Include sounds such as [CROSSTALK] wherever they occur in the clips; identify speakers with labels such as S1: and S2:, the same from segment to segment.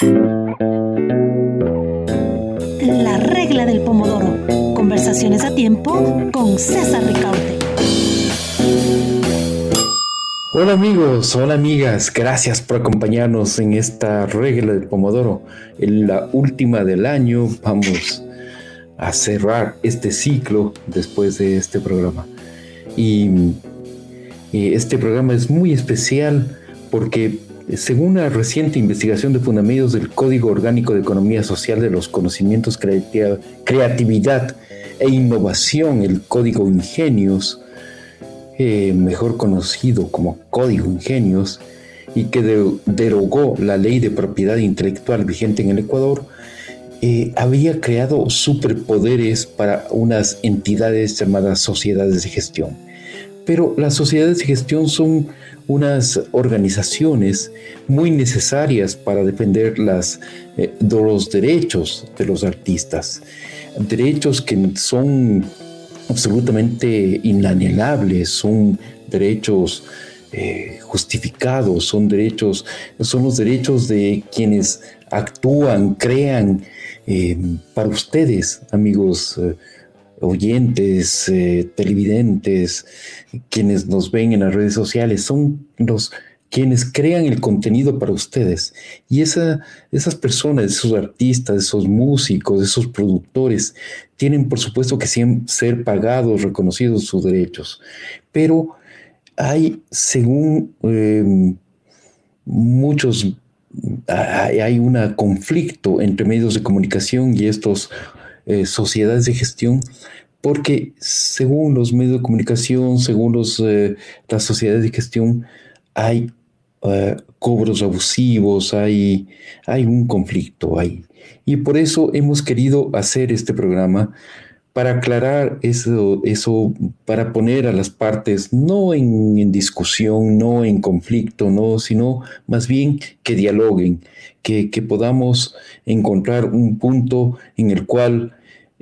S1: La regla del pomodoro. Conversaciones a tiempo con César Ricaute.
S2: Hola amigos, hola amigas, gracias por acompañarnos en esta regla del pomodoro. En la última del año vamos a cerrar este ciclo después de este programa. Y, y este programa es muy especial porque según una reciente investigación de Fundamentos del Código Orgánico de Economía Social de los Conocimientos, Creatividad e Innovación, el Código Ingenios, eh, mejor conocido como Código Ingenios, y que derogó la ley de propiedad intelectual vigente en el Ecuador, eh, había creado superpoderes para unas entidades llamadas sociedades de gestión. Pero las sociedades de gestión son unas organizaciones muy necesarias para defender eh, los derechos de los artistas, derechos que son absolutamente inalienables, son derechos eh, justificados, son derechos, son los derechos de quienes actúan, crean eh, para ustedes, amigos oyentes, eh, televidentes, quienes nos ven en las redes sociales, son los quienes crean el contenido para ustedes. Y esa, esas personas, esos artistas, esos músicos, esos productores, tienen por supuesto que ser pagados, reconocidos sus derechos. Pero hay, según em, muchos, hay un conflicto entre medios de comunicación y estos eh, sociedades de gestión, porque según los medios de comunicación, según los, eh, las sociedades de gestión, hay eh, cobros abusivos, hay, hay un conflicto ahí. Y por eso hemos querido hacer este programa para aclarar eso, eso para poner a las partes no en, en, discusión, no en conflicto, no, sino más bien que dialoguen, que, que podamos encontrar un punto en el cual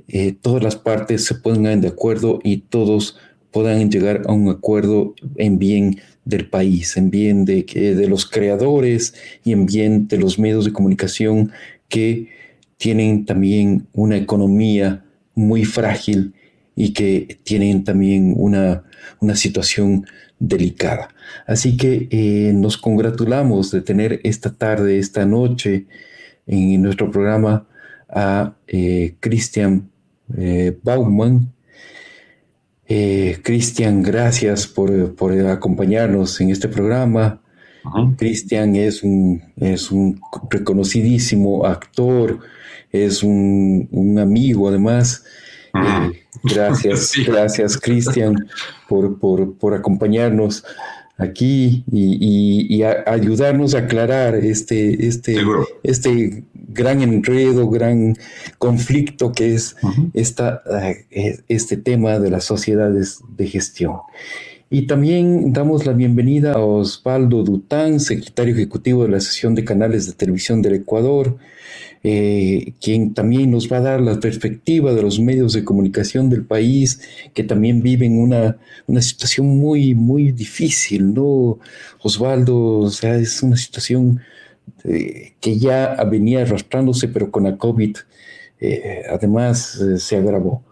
S2: eh, todas las partes se pongan de acuerdo y todos puedan llegar a un acuerdo en bien del país, en bien de, de los creadores y en bien de los medios de comunicación que tienen también una economía muy frágil y que tienen también una, una situación delicada. Así que eh, nos congratulamos de tener esta tarde, esta noche en nuestro programa a eh, Cristian eh, Bauman. Eh, Cristian, gracias por, acompañarnos en este programa. Cristian es un, es un reconocidísimo actor, es un, amigo además. gracias, [LAUGHS] gracias Cristian por, por, acompañarnos aquí y, ayudarnos a aclarar este, este, este gran enredo, gran conflicto que es esta, eh, este tema de las sociedades de gestión. Y también damos la bienvenida a Osvaldo Dután, secretario ejecutivo de la Asociación de Canales de Televisión del Ecuador, eh, quien también nos va a dar la perspectiva de los medios de comunicación del país, que también viven una, una situación muy, muy difícil, ¿no? Osvaldo, o sea, es una situación eh, que ya venía arrastrándose, pero con la COVID eh, además se agravó.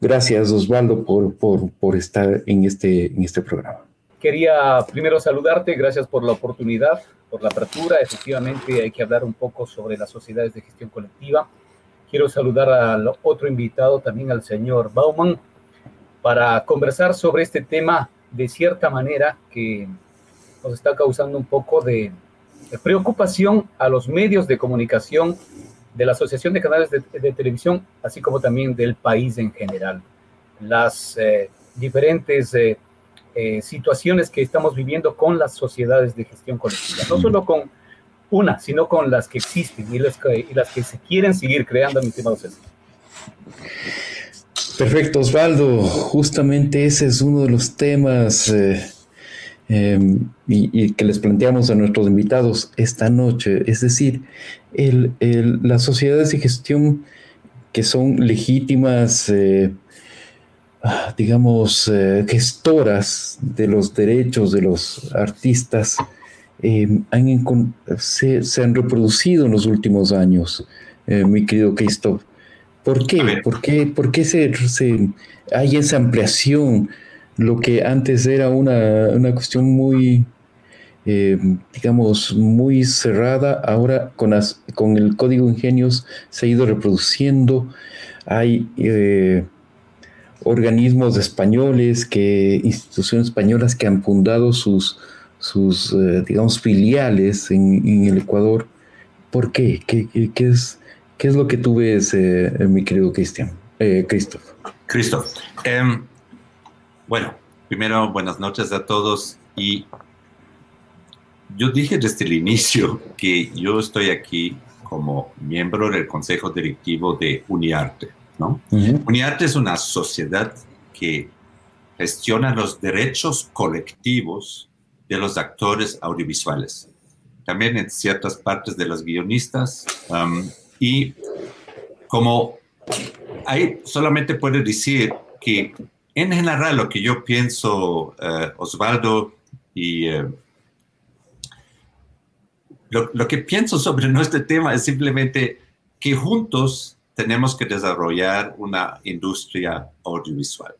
S2: Gracias, Osvaldo, por, por, por, estar en este, en este programa.
S3: Quería primero saludarte, gracias por la oportunidad por la apertura. Efectivamente, hay que hablar un poco sobre las sociedades de gestión colectiva. Quiero saludar al otro invitado, también al señor Bauman, para conversar sobre este tema de cierta manera que nos está causando un poco de, preocupación a los medios de comunicación de la Asociación de Canales de, Televisión, así como también del país en general. Las eh, diferentes eh, eh, situaciones que estamos viviendo con las sociedades de gestión colectiva, no solo con una, sino con las que existen y las que, se quieren seguir creando, mi estimado César.
S2: Perfecto, Osvaldo. Justamente ese es uno de los temas eh, em, y, que les planteamos a nuestros invitados esta noche. Es decir, el, las sociedades de gestión que son legítimas eh, digamos, eh, gestoras de los derechos de los artistas se, han reproducido en los últimos años, mi querido Christoph. ¿Por qué? ¿Por qué, por qué se, hay esa ampliación? Lo que antes era una, una cuestión muy, eh, digamos, muy cerrada, ahora con, con el código ingenios se ha ido reproduciendo. Hay eh, organismos españoles, que, instituciones españolas que han fundado sus, sus eh, digamos, filiales en, el Ecuador. ¿Por qué? ¿Qué, es, qué es lo que tú ves, mi querido Cristian? Christoph.
S4: Christoph. Em, bueno, primero, buenas noches a todos y yo dije desde el inicio que yo estoy aquí como miembro del consejo directivo de Uniarte. ¿No? Uniarte es una sociedad que gestiona los derechos colectivos de los actores audiovisuales, también en ciertas partes de los guionistas. Um, y como ahí solamente puedo decir que en general lo que yo pienso, uh, Osvaldo y uh, lo, que pienso sobre [LAUGHS] nuestro tema es simplemente que juntos tenemos que desarrollar una industria audiovisual.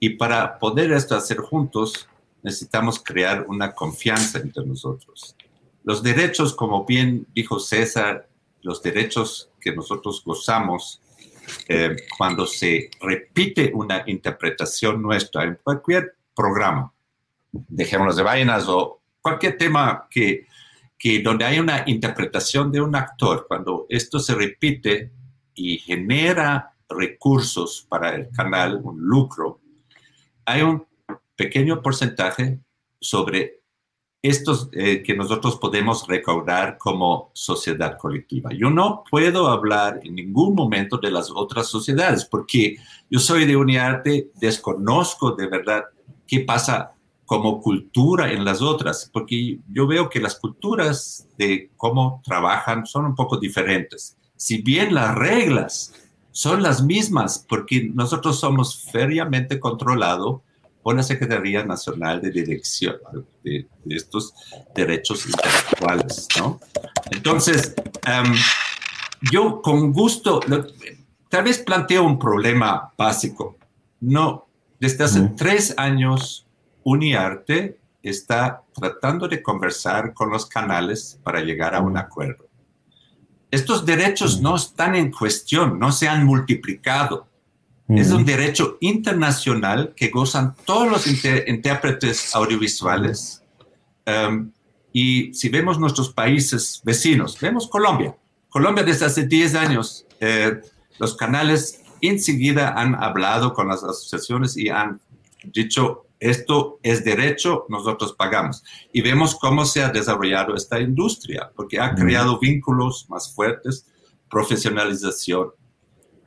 S4: Y para poder esto hacer juntos, necesitamos crear una confianza entre nosotros. Los derechos, como bien dijo César, los derechos que nosotros gozamos eh, cuando se repite una interpretación nuestra en cualquier programa, dejémonos de vainas o cualquier tema que que donde hay una interpretación de un actor, cuando esto se repite y genera recursos para el canal, un lucro, hay un pequeño porcentaje sobre estos eh, que nosotros podemos recaudar como sociedad colectiva. Yo no puedo hablar en ningún momento de las otras sociedades porque yo soy de Uniarte, desconozco de verdad qué pasa como cultura en las otras, porque yo veo que las culturas de cómo trabajan son un poco diferentes. Si bien las reglas son las mismas, porque nosotros somos feriamente controlados por la Secretaría Nacional de Dirección de, estos derechos intelectuales, ¿no? Entonces, em, yo con gusto, tal vez planteo un problema básico. No, desde hace tres años Uniarte está tratando de conversar con los canales para llegar a un acuerdo. Estos derechos no están en cuestión, no se han multiplicado. Es un derecho internacional que gozan todos los intérpretes audiovisuales. Um, y si vemos nuestros países vecinos, vemos Colombia. Colombia desde hace 10 años, eh, los canales enseguida han hablado con las asociaciones y han dicho, esto es derecho, nosotros pagamos. Y vemos cómo se ha desarrollado esta industria, porque ha creado vínculos más fuertes, profesionalización.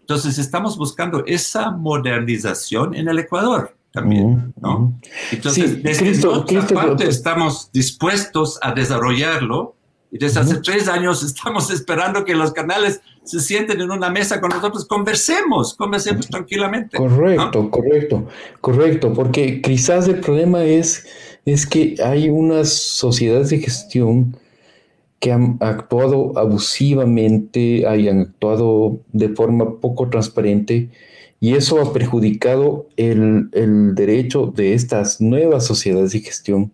S4: Entonces estamos buscando esa modernización en el Ecuador también, ¿no? Entonces, desde parte estamos dispuestos a desarrollarlo y desde hace tres años [LAUGHS] estamos esperando que los canales se sienten en una mesa con nosotros, conversemos, conversemos tranquilamente.
S2: Correcto, correcto, correcto, porque quizás el problema es, es que hay unas sociedades de gestión que han actuado abusivamente, hayan actuado de forma poco transparente y eso ha perjudicado el, el derecho de estas nuevas sociedades de gestión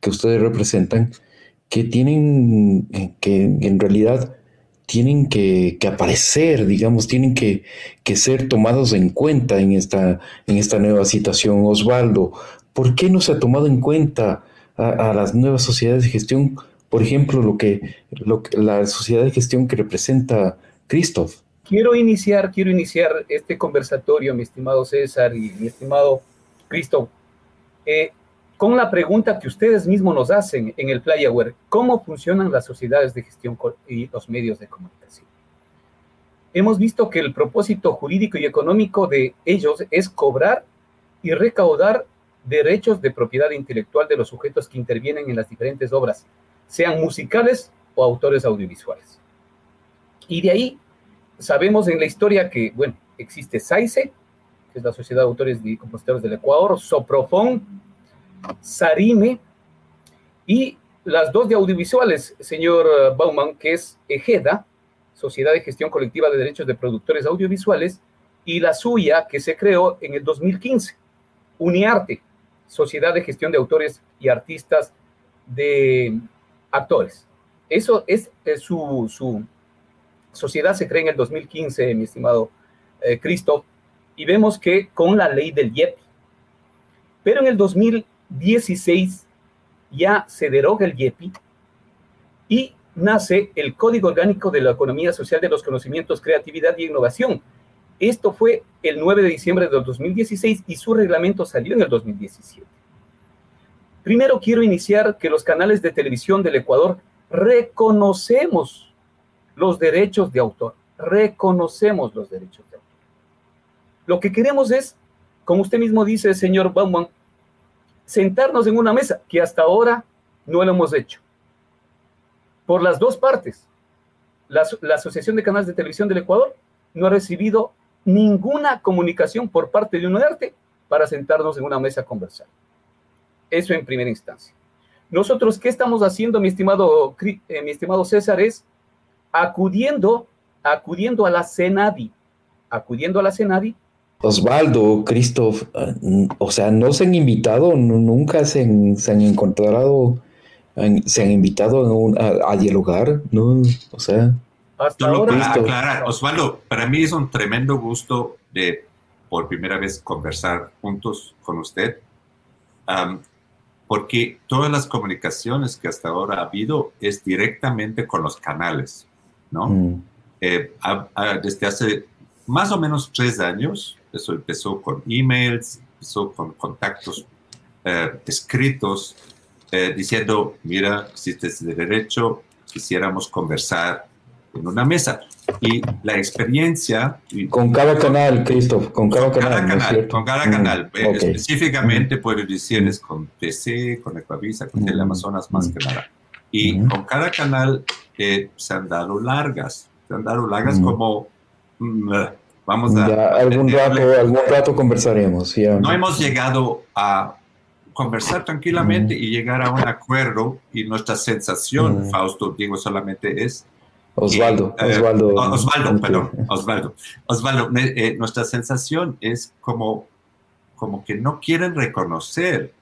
S2: que ustedes representan que tienen, eh, que en realidad tienen que, aparecer, digamos, tienen que, ser tomados en cuenta en esta, en esta nueva situación. Osvaldo, ¿por qué no se ha tomado en cuenta a, las nuevas sociedades de gestión, por ejemplo, lo que, lo la sociedad de gestión que representa Christoph?
S3: Quiero iniciar, quiero iniciar este conversatorio, mi estimado César y mi estimado Christoph. Eh, con la pregunta que ustedes mismos nos hacen en el PlayaWare, ¿cómo funcionan las sociedades de gestión y los medios de comunicación? Hemos visto que el propósito jurídico y económico de ellos es cobrar y recaudar derechos de propiedad intelectual de los sujetos que intervienen en las diferentes obras, sean musicales o autores audiovisuales. Y de ahí sabemos en la historia que, bueno, existe SAICE, que es la Sociedad de Autores y Compositores del Ecuador, Soprofón, Sarime y las dos de audiovisuales, señor Bauman, que es EGEDA, Sociedad de Gestión Colectiva de Derechos de Productores Audiovisuales, y la suya, que se creó en el 2015, UniArte, Sociedad de Gestión de Autores y Artistas de Actores. Eso es, su, su, sociedad, se creó en el 2015, mi estimado eh, Cristo, y vemos que con la ley del IEP. Pero en el 2016 ya se deroga el IEPI y nace el Código Orgánico de la Economía Social de los Conocimientos, Creatividad y Innovación. Esto fue el 9 de diciembre del 2016 y su reglamento salió en el 2017. Primero quiero iniciar que los canales de televisión del Ecuador reconocemos los derechos de autor, reconocemos los derechos de autor. Lo que queremos es, como usted mismo dice, señor Bauman, sentarnos en una mesa, que hasta ahora no lo hemos hecho por las dos partes. La, Asociación de Canales de Televisión del Ecuador no ha recibido ninguna comunicación por parte de UNERTE para sentarnos en una mesa a conversar. Eso en primera instancia. Nosotros, ¿qué estamos haciendo, mi estimado, eh, mi estimado César? Es acudiendo, acudiendo a la CENADI, acudiendo a la CENADI.
S2: Osvaldo, Christoph, eh, o sea, no se han invitado, nunca se se han encontrado se han invitado a, dialogar, ¿no? O sea.
S4: Solo para aclarar, Osvaldo, para mí es un tremendo gusto de por primera vez conversar juntos con usted, porque todas las comunicaciones que hasta ahora ha habido es directamente con los canales, ¿no? Mm. Eh, desde hace más o menos tres años, eso empezó con emails, empezó con contactos eh, escritos, eh, diciendo, mira, existe este derecho, quisiéramos conversar en una mesa. Y la experiencia...
S2: Con cada canal, Christoph, con cada canal.
S4: con cada mm, canal. Eh, específicamente mm. puedo decirles con PC, con Ecuavisa, con mm. Amazonas más que nada. Y con cada canal eh, se han dado largas, se han dado largas como... vamos
S2: a... algún, rato, algún rato conversaremos.
S4: No hemos llegado a conversar tranquilamente y llegar a un acuerdo y nuestra sensación, Fausto, digo solamente es...
S2: Osvaldo,
S4: eh, Osvaldo. Osvaldo, perdón, Osvaldo. Osvaldo, eh, nuestra sensación es como, como que no quieren reconocer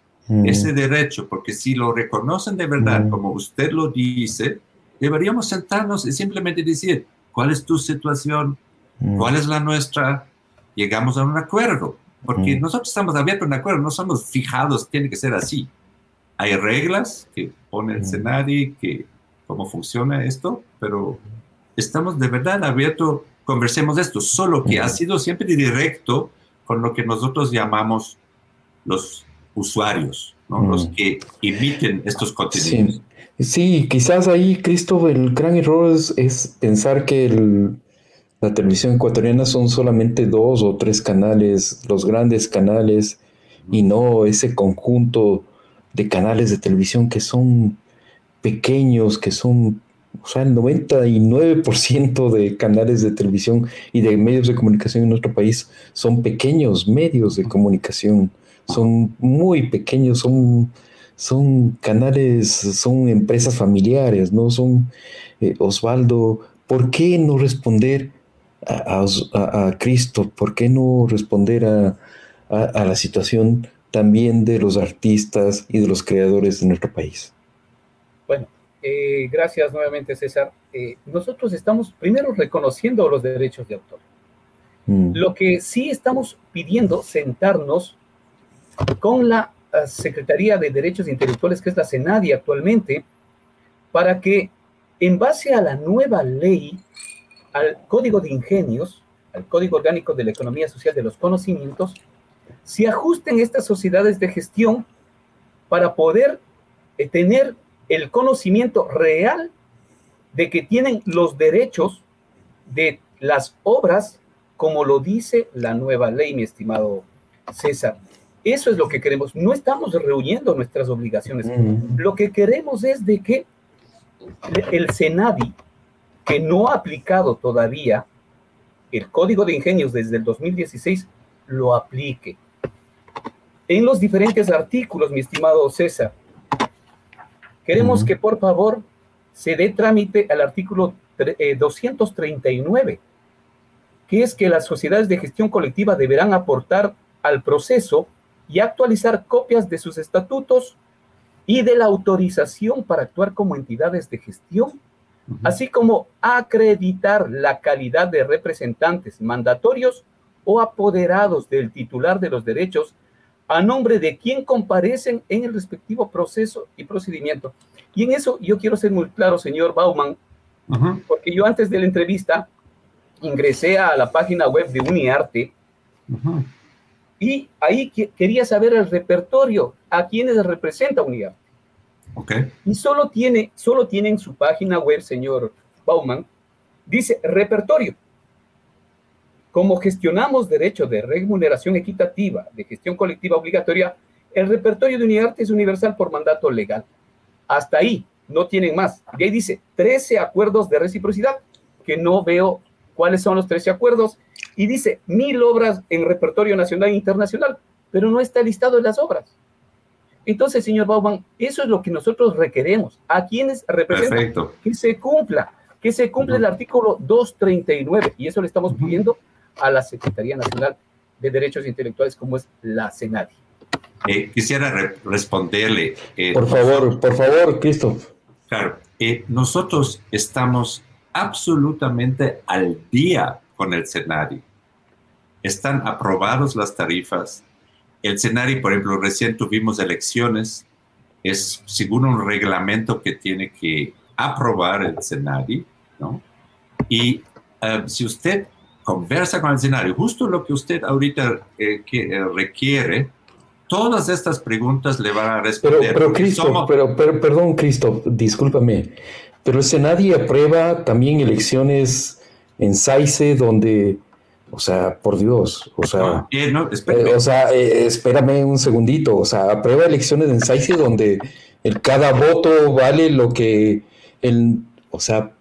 S4: ese derecho, porque si lo reconocen de verdad, como usted lo dice, deberíamos sentarnos y simplemente decir, ¿cuál es tu situación? ¿Cuál es la nuestra? Llegamos a un acuerdo porque nosotros estamos abiertos en acuerdo, no somos fijados, tiene que ser así. Hay reglas que pone el escenario, que cómo funciona esto, pero estamos de verdad abiertos, conversemos esto, solo que ha sido siempre directo con lo que nosotros llamamos los usuarios, ¿no? los que emiten estos contenidos.
S2: Sí. sí, quizás ahí, Cristo, el gran error es pensar que el, la televisión ecuatoriana son solamente dos o tres canales, los grandes canales, y no ese conjunto de canales de televisión que son pequeños, que son, o sea, el 99% de canales de televisión y de medios de comunicación en nuestro país son pequeños medios de comunicación, son muy pequeños, son, son canales, son empresas familiares, ¿no? Son, eh, Osvaldo, ¿por qué no responder? A, Cristo? ¿Por qué no responder a, la situación también de los artistas y de los creadores de nuestro país?
S3: Bueno, eh, gracias nuevamente César. Eh, nosotros estamos primero reconociendo los derechos de autor. Mm. Lo que sí estamos pidiendo sentarnos con la eh, Secretaría de Derechos Intelectuales, que es la CENADI actualmente, para que en base a la nueva ley al Código de Ingenios, al Código Orgánico de la Economía Social de los Conocimientos, se ajusten estas sociedades de gestión para poder eh, tener el conocimiento real de que tienen los derechos de las obras, como lo dice la nueva ley, mi estimado César. Eso es lo que queremos. No estamos reuniendo nuestras obligaciones. Lo que queremos es de que el Senadi, que no ha aplicado todavía el Código de Ingenios desde el 2016, lo aplique. En los diferentes artículos, mi estimado César, Queremos que por favor se dé trámite al artículo 239, eh, que es que las sociedades de gestión colectiva deberán aportar al proceso y actualizar copias de sus estatutos y de la autorización para actuar como entidades de gestión, así como acreditar la calidad de representantes mandatorios o apoderados del titular de los derechos a nombre de quien comparecen en el respectivo proceso y procedimiento. Y en eso yo quiero ser muy claro, señor Bauman, porque yo antes de la entrevista ingresé a la página web de Uniarte y ahí quería saber el repertorio, a quienes representa Uniarte.
S4: Okay.
S3: Y solo tiene, solo tiene en su página web, señor Bauman, dice repertorio. Como gestionamos derecho de remuneración equitativa, de gestión colectiva obligatoria, el repertorio de Uniarte es universal por mandato legal. Hasta ahí, no tienen más. Y ahí dice 13 acuerdos de reciprocidad, que no veo cuáles son los 13 acuerdos. Y dice mil obras en repertorio nacional e internacional, pero no está listado en las obras. Entonces, señor Bauman, eso es lo que nosotros requeremos. ¿A quienes representan? Perfecto. Que se cumpla, que se cumpla el artículo 239. Y eso le estamos pidiendo a la Secretaría Nacional de Derechos Intelectuales, como es la CENADI.
S4: Eh, quisiera responderle.
S2: Eh, por favor, por favor, Cristo.
S4: Claro, eh, nosotros estamos absolutamente al día con el escenario. Están aprobados las tarifas. El escenario, por ejemplo, recién tuvimos elecciones. Es según un reglamento que tiene que aprobar el escenario, ¿no? Y si usted conversa con el escenario, justo lo que usted ahorita que, requiere, Todas estas preguntas le van a responder.
S2: Pero, pero Cristo, pero, perdón, Cristo, discúlpame, pero si nadie aprueba también elecciones en SAICE donde, o sea, por Dios, o sea,
S4: eh,
S2: eh, o sea, eh, espérame un segundito, o sea, aprueba elecciones en SAICE donde el, cada voto vale lo que el, o sea,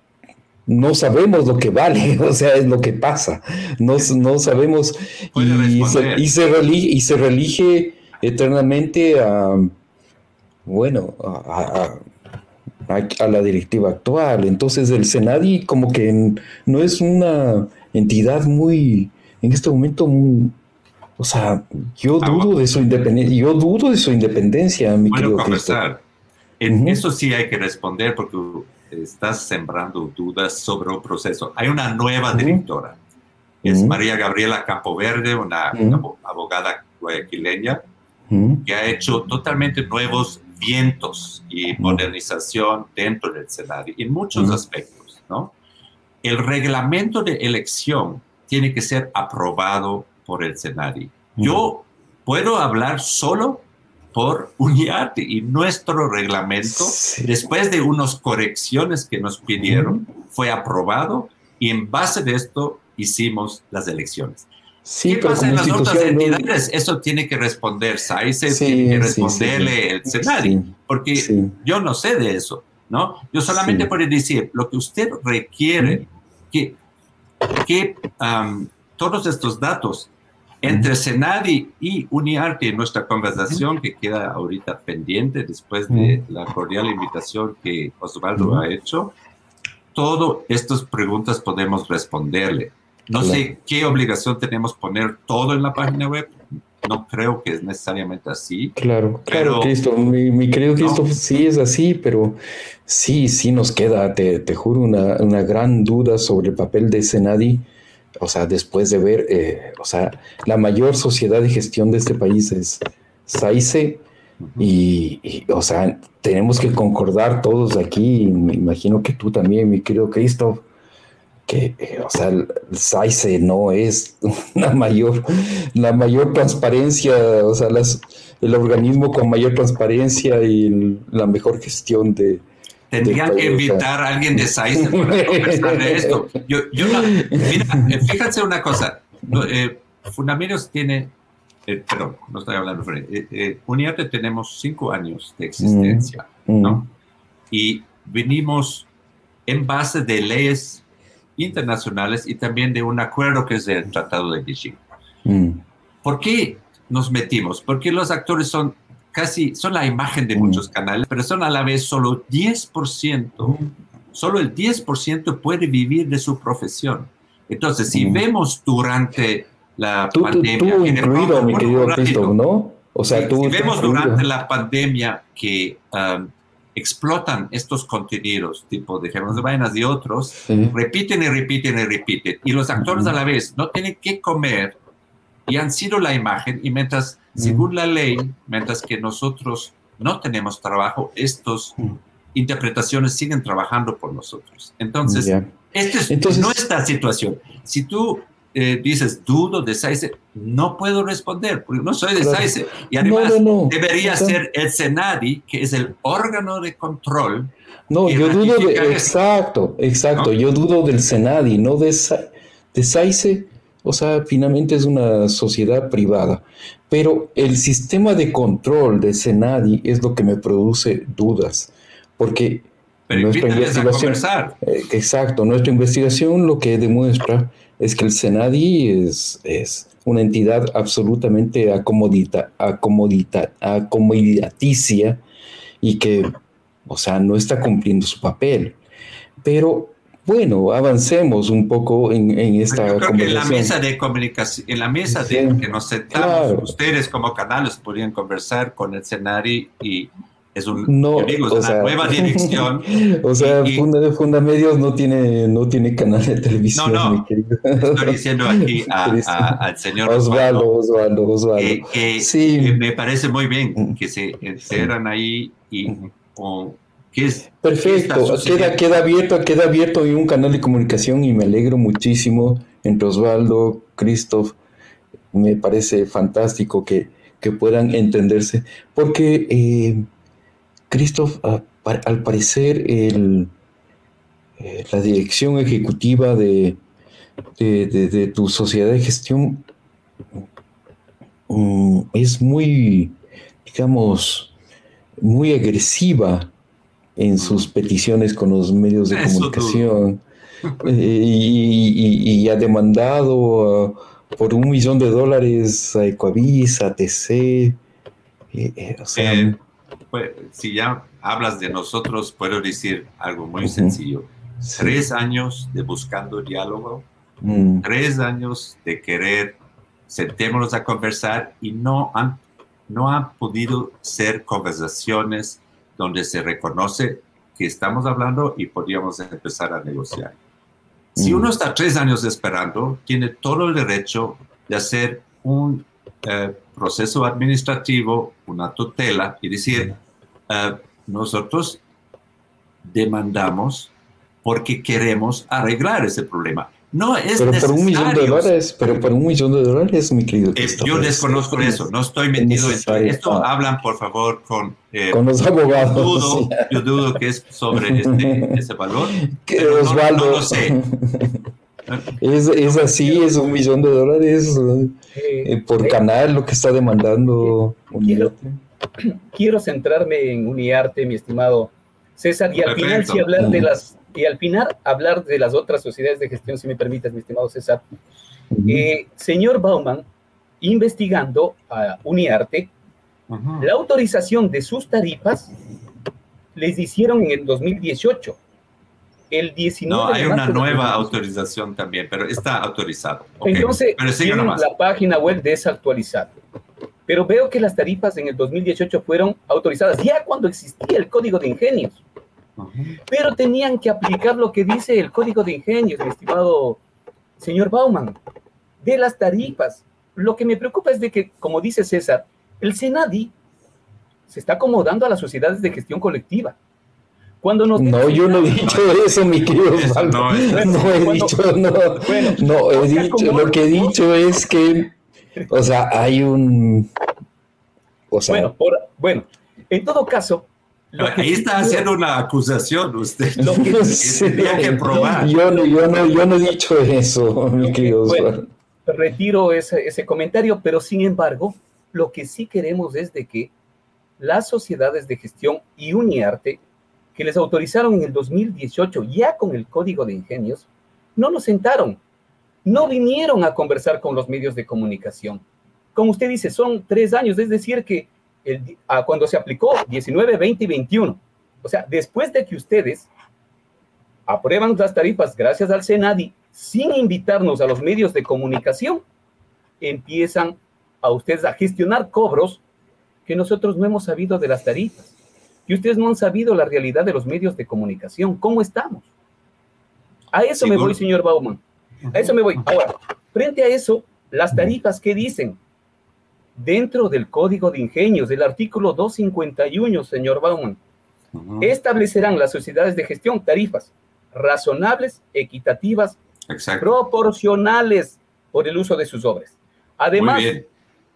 S2: no sabemos lo que vale, [LAUGHS] o sea, es lo que pasa, no, no sabemos. Y se, y se, y se relige eternamente a, bueno, a, la directiva actual. Entonces el Senadi como que no es una entidad muy, en este momento, o sea, yo ah, dudo de su independencia, yo dudo de su independencia, mi
S4: bueno, En eso sí hay que responder porque estás sembrando dudas sobre un proceso. Hay una nueva directora, es María Gabriela Campoverde, una, una abogada guayaquileña, que ha hecho totalmente nuevos vientos y modernización dentro del escenario en muchos aspectos, ¿no? El reglamento de elección tiene que ser aprobado por el escenario. Yo puedo hablar solo por UNIATE y nuestro reglamento, después de unas correcciones que nos pidieron, fue aprobado y en base de esto hicimos las elecciones. ¿Qué pasa en las otras entidades? Eso tiene que responder SAICE, tiene que responderle el escenario, porque yo no sé de eso, ¿no? Yo solamente puedo decir lo que usted requiere, que, que todos estos datos entre Senadi y Uniarte, nuestra conversación que queda ahorita pendiente después de la cordial invitación que Osvaldo ha hecho, todas estas preguntas podemos responderle. No sé qué obligación tenemos poner todo en la página web. No creo que es necesariamente así.
S2: Claro, claro, Cristo. Mi, querido Cristo, sí es así, pero sí, sí nos queda, te, juro, una, gran duda sobre el papel de Senadi. O sea, después de ver, eh, o sea, la mayor sociedad de gestión de este país es SAICE. y, y, o sea, tenemos que concordar todos aquí. Me imagino que tú también, mi querido Cristo que, eh, o sea, el SAICE no es [LAUGHS] la mayor, la mayor transparencia, o sea, las, el organismo con mayor transparencia y la mejor gestión de...
S4: Tendría que invitar a alguien de SAICE para conversar de [LAUGHS] esto. Yo, yo mira, eh, fíjense una cosa, eh, Fundamedios tiene, eh, perdón, no estoy hablando, eh, eh, Uniate tenemos cinco años de existencia, ¿no? Y vinimos en base de leyes internacionales y también de un acuerdo que es el Tratado de Beijing. Mm. ¿Por qué nos metimos? Porque los actores son casi, son la imagen de muchos canales, pero son a la vez solo 10%, solo el 10% puede vivir de su profesión. Entonces, si vemos durante la pandemia...
S2: Tú, incluido, mi querido Cristo, ¿no?
S4: O sea, tú... Si vemos durante la pandemia que... Um, explotan estos contenidos, tipo Dejemos de Vainas y otros, repiten y repiten y repiten. Y los actores a la vez no tienen que comer y han sido la imagen. Y mientras, según la ley, mientras que nosotros no tenemos trabajo, estos interpretaciones siguen trabajando por nosotros. Entonces, esta es Entonces, nuestra situación. Si tú eh, dices, dudo de SAICE, no puedo responder, porque no soy de SAICE. Y además debería ser el SENADI, que es el órgano de control.
S2: No, yo dudo de, exacto, exacto, yo dudo del SENADI, no de, de SAICE. O sea, finalmente es una sociedad privada. Pero el sistema de control de SENADI es lo que me produce dudas. Porque
S4: nuestra investigación.
S2: Eh, exacto, nuestra investigación lo que demuestra es que el Senadi es, es una entidad absolutamente acomodita, acomodita, acomodaticia y que, o sea, no está cumpliendo su papel. Pero bueno, avancemos un poco en, en esta
S4: Yo creo que en la mesa de comunicación, en la mesa de que nos sentamos, ustedes como canales podrían conversar con el Senadi y es un, no, una nueva [LAUGHS] dirección.
S2: O sea, Funda, Medios no tiene, no tiene canal de televisión,
S4: no, no, Estoy diciendo aquí [LAUGHS] al señor
S2: Osvaldo, Osvaldo, Osvaldo.
S4: Que, sí. me parece muy bien mm. que se encerran ahí y con, es,
S2: Perfecto, queda, queda abierto, queda abierto y un canal de comunicación y me alegro muchísimo entre Osvaldo, Christoph, me parece fantástico que, que puedan entenderse, porque eh, Christoph, al parecer, el, eh, la dirección ejecutiva de, de, tu sociedad de gestión mm, es muy, digamos, muy agresiva en sus peticiones con los medios de comunicación [LAUGHS] eh, y, ha demandado por un millón de dólares a Ecoavis, a TC.
S4: Eh, o sea, pues, si ya hablas de nosotros, puedo decir algo muy sencillo. Tres años de buscando diálogo, mm. tres años de querer sentémonos a conversar y no han, no han podido ser conversaciones donde se reconoce que estamos hablando y podríamos empezar a negociar. Si mm. uno está tres años esperando, tiene todo el derecho de hacer un eh, proceso administrativo, una tutela y decir, eh, nosotros demandamos porque queremos arreglar ese problema. No es
S2: pero por un millón de dólares, pero por un millón de dólares, mi querido.
S4: Eh, yo desconozco eso, no estoy metido en esto. Hablan, por favor, con,
S2: con los abogados.
S4: Yo dudo, yo dudo que es sobre este, [LAUGHS] ese valor.
S2: Que Osvaldo. No, lo sé. [LAUGHS] Es, es, así, es un millón de dólares eh, por canal lo que está demandando.
S3: Quiero, [CLEARS THROAT] quiero, centrarme en Uniarte, mi estimado César, y al final si hablar de las y al final hablar de las otras sociedades de gestión, si me permites, mi estimado César. Eh, señor Bauman, investigando a Uniarte, la autorización de sus tarifas les hicieron en el 2018 el 19
S4: No, hay una nueva autorización también, pero está autorizado.
S3: Entonces, la página web desactualizada. Pero veo que las tarifas en el 2018 fueron autorizadas ya cuando existía el código de ingenios. Pero tenían que aplicar lo que dice el código de ingenios, mi estimado señor Bauman, de las tarifas. Lo que me preocupa es de que, como dice César, el Senadi se está acomodando a las sociedades de gestión colectiva
S2: no, yo no he dicho [LAUGHS] eso, mi querido No, he dicho, no, no he dicho, lo que he dicho es que, o sea, hay un...
S3: O sea, bueno, bueno, en todo caso...
S4: Ahí está haciendo una acusación usted. Lo que, [LAUGHS]
S2: tendría que probar. Yo no, yo, no, yo no he dicho eso, mi querido
S3: bueno, Retiro ese, ese comentario, pero sin embargo, lo que sí queremos es de que las sociedades de gestión y UNIARTE que les autorizaron en el 2018, ya con el código de ingenios, no nos sentaron, no vinieron a conversar con los medios de comunicación. Como usted dice, son tres años, es decir, que cuando se aplicó 19, 20 y 21. O sea, después de que ustedes aprueban las tarifas gracias al Senadi, sin invitarnos a los medios de comunicación, empiezan a ustedes a gestionar cobros que nosotros no hemos sabido de las tarifas, que ustedes no han sabido la realidad de los medios de comunicación, cómo estamos. A eso me voy, señor Bauman. A eso me voy. Ahora, frente a eso, las tarifas, ¿qué dicen? Dentro del Código de Ingenios, del artículo 251, señor Bauman, establecerán las sociedades de gestión tarifas razonables, equitativas, proporcionales por el uso de sus obras. Además,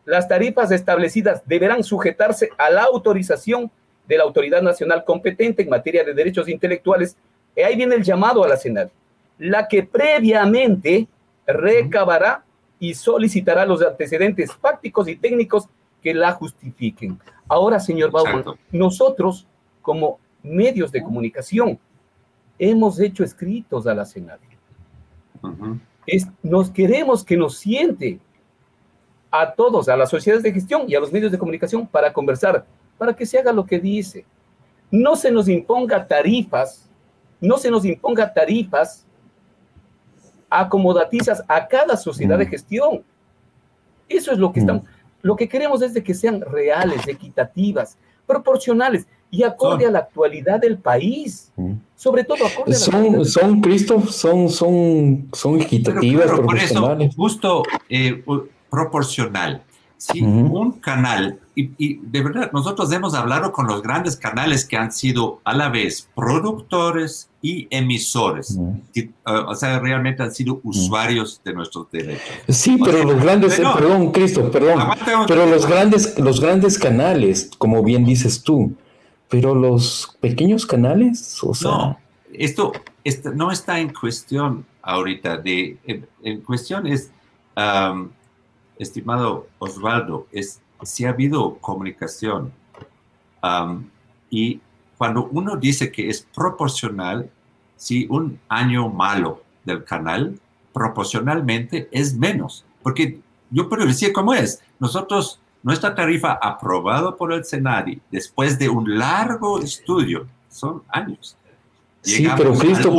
S3: las tarifas establecidas deberán sujetarse a la autorización de la autoridad nacional competente en materia de derechos intelectuales. Y ahí viene el llamado a la Senad, la que previamente recabará y solicitará los antecedentes fácticos y técnicos que la justifiquen. Ahora, señor Bauman, nosotros como medios de comunicación hemos hecho escritos a la Senad. nos queremos que nos siente a todos, a las sociedades de gestión y a los medios de comunicación para conversar, para que se haga lo que dice. No se nos imponga tarifas, no se nos imponga tarifas acomodatizas a cada sociedad de mm. gestión. Eso es lo que mm. estamos. Lo que queremos es de que sean reales, equitativas, proporcionales y acorde a la actualidad del país. Mm. Sobre todo acorde
S2: son, a la Son, Cristo, son, son, son equitativas, proporcionales.
S4: justo eh, proporcional. Si un canal, y, de verdad, nosotros hemos hablado con los grandes canales que han sido a la vez productores y emisores, uh, o sea, realmente han sido usuarios de nuestros derechos.
S2: Sí, pero los grandes, perdón, Cristo, perdón, pero los grandes, los grandes canales, como bien dices tú, pero los pequeños canales, o sea...
S4: No, esto, no está en cuestión ahorita, de, en, cuestión es estimado Osvaldo, es si ha habido comunicación. y cuando uno dice que es proporcional, si un año malo del canal, proporcionalmente es menos. Porque yo puedo decir cómo es. Nosotros, nuestra tarifa aprobada por el Senadi, después de un largo estudio, son años,
S2: Sí, pero Cristo,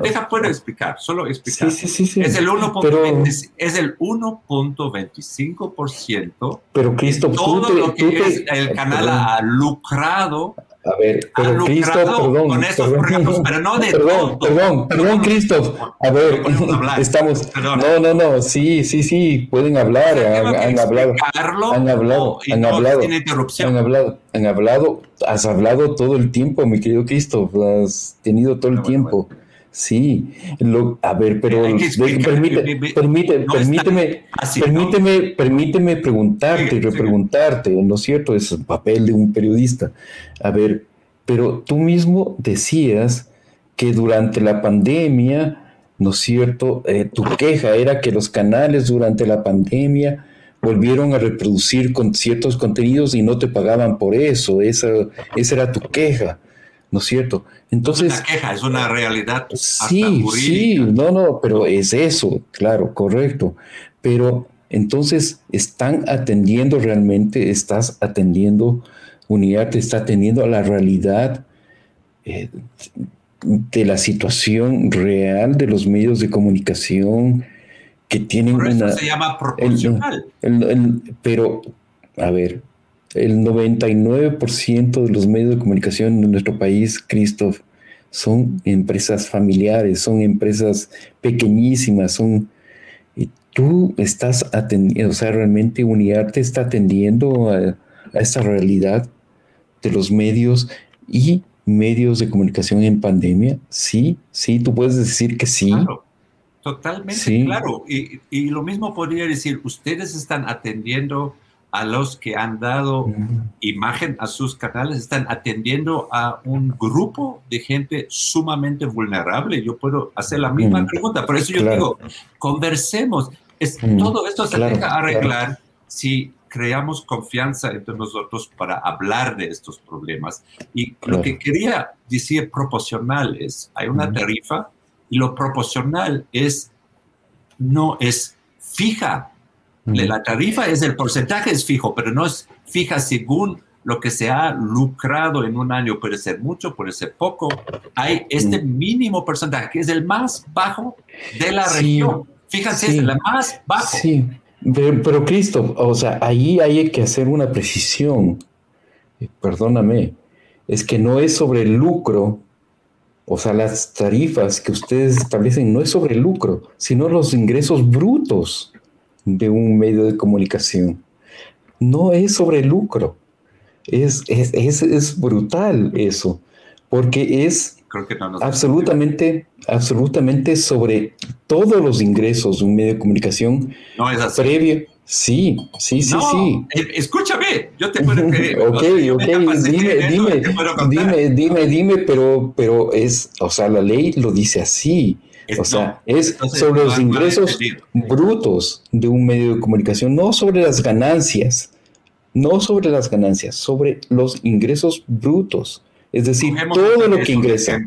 S4: deja, puedo explicar, solo explicar. Sí, sí, sí, es el 1.25%. Es el 1.25%.
S2: Pero Cristo,
S4: todo lo que el canal ha lucrado
S2: a ver, pero Cristo, perdón, con estos perdón, pero no de perdón, perdón, perdón, Cristo. A ver, estamos. No, no, no, sí, sí, sí, pueden hablar, han, hablado, han hablado, han hablado, han hablado, han hablado, has hablado todo el tiempo, mi querido Cristo, has tenido todo el tiempo. Sí, lo, a ver, pero permite, permite, permíteme, permíteme, permíteme preguntarte y repreguntarte, ¿no es cierto? Es el papel de un periodista. A ver, pero tú mismo decías que durante la pandemia, ¿no es cierto? Eh, tu queja era que los canales durante la pandemia volvieron a reproducir con ciertos contenidos y no te pagaban por eso. Esa, esa era tu queja. ¿No es cierto? Entonces...
S4: Es una queja, es una realidad.
S2: Sí, sí, no, no, pero es eso, claro, correcto. Pero entonces están atendiendo realmente, estás atendiendo, unidad te está atendiendo a la realidad eh, de la situación real de los medios de comunicación que tienen
S4: Por eso se llama proporcional.
S2: pero, a ver, el 99% de los medios de comunicación en nuestro país, Christoph, son empresas familiares, son empresas pequeñísimas, son... Y tú estás atendiendo, o sea, realmente Uniarte está atendiendo a, a esta realidad de los medios y medios de comunicación en pandemia. Sí, sí, tú puedes decir que sí.
S4: Claro, totalmente claro. Y, y, lo mismo podría decir, ustedes están atendiendo a los que han dado imagen a sus canales, están atendiendo a un grupo de gente sumamente vulnerable. Yo puedo hacer la misma pregunta, por eso yo digo, conversemos. Es, Todo esto se deja arreglar si creamos confianza entre nosotros para hablar de estos problemas. Y lo que quería decir proporcional es, hay una tarifa y lo proporcional es, no es fija, La tarifa es el porcentaje, es fijo, pero no es fija según lo que se ha lucrado en un año. Puede ser mucho, puede ser poco. Hay este mínimo porcentaje, que es el más bajo de la región. Fíjense, es el más bajo.
S2: Sí, pero, pero, Cristo, o sea, ahí hay que hacer una precisión. Perdóname, es que no es sobre el lucro, o sea, las tarifas que ustedes establecen no es sobre el lucro, sino los ingresos brutos de un medio de comunicación. No es sobre lucro. Es, es, es, brutal eso, porque es absolutamente, absolutamente sobre todos los ingresos de un medio de comunicación
S4: no es así.
S2: previo. Sí, sí, sí, sí.
S4: Eh, escúchame, yo te puedo creer. [LAUGHS]
S2: ok, ok, dime, dime, dime, dime, dime, pero, pero es, o sea, la ley lo dice así. O sea, es sobre los ingresos brutos de un medio de comunicación, no sobre las ganancias, no sobre las ganancias, sobre los ingresos brutos. Es decir, todo lo que ingresa.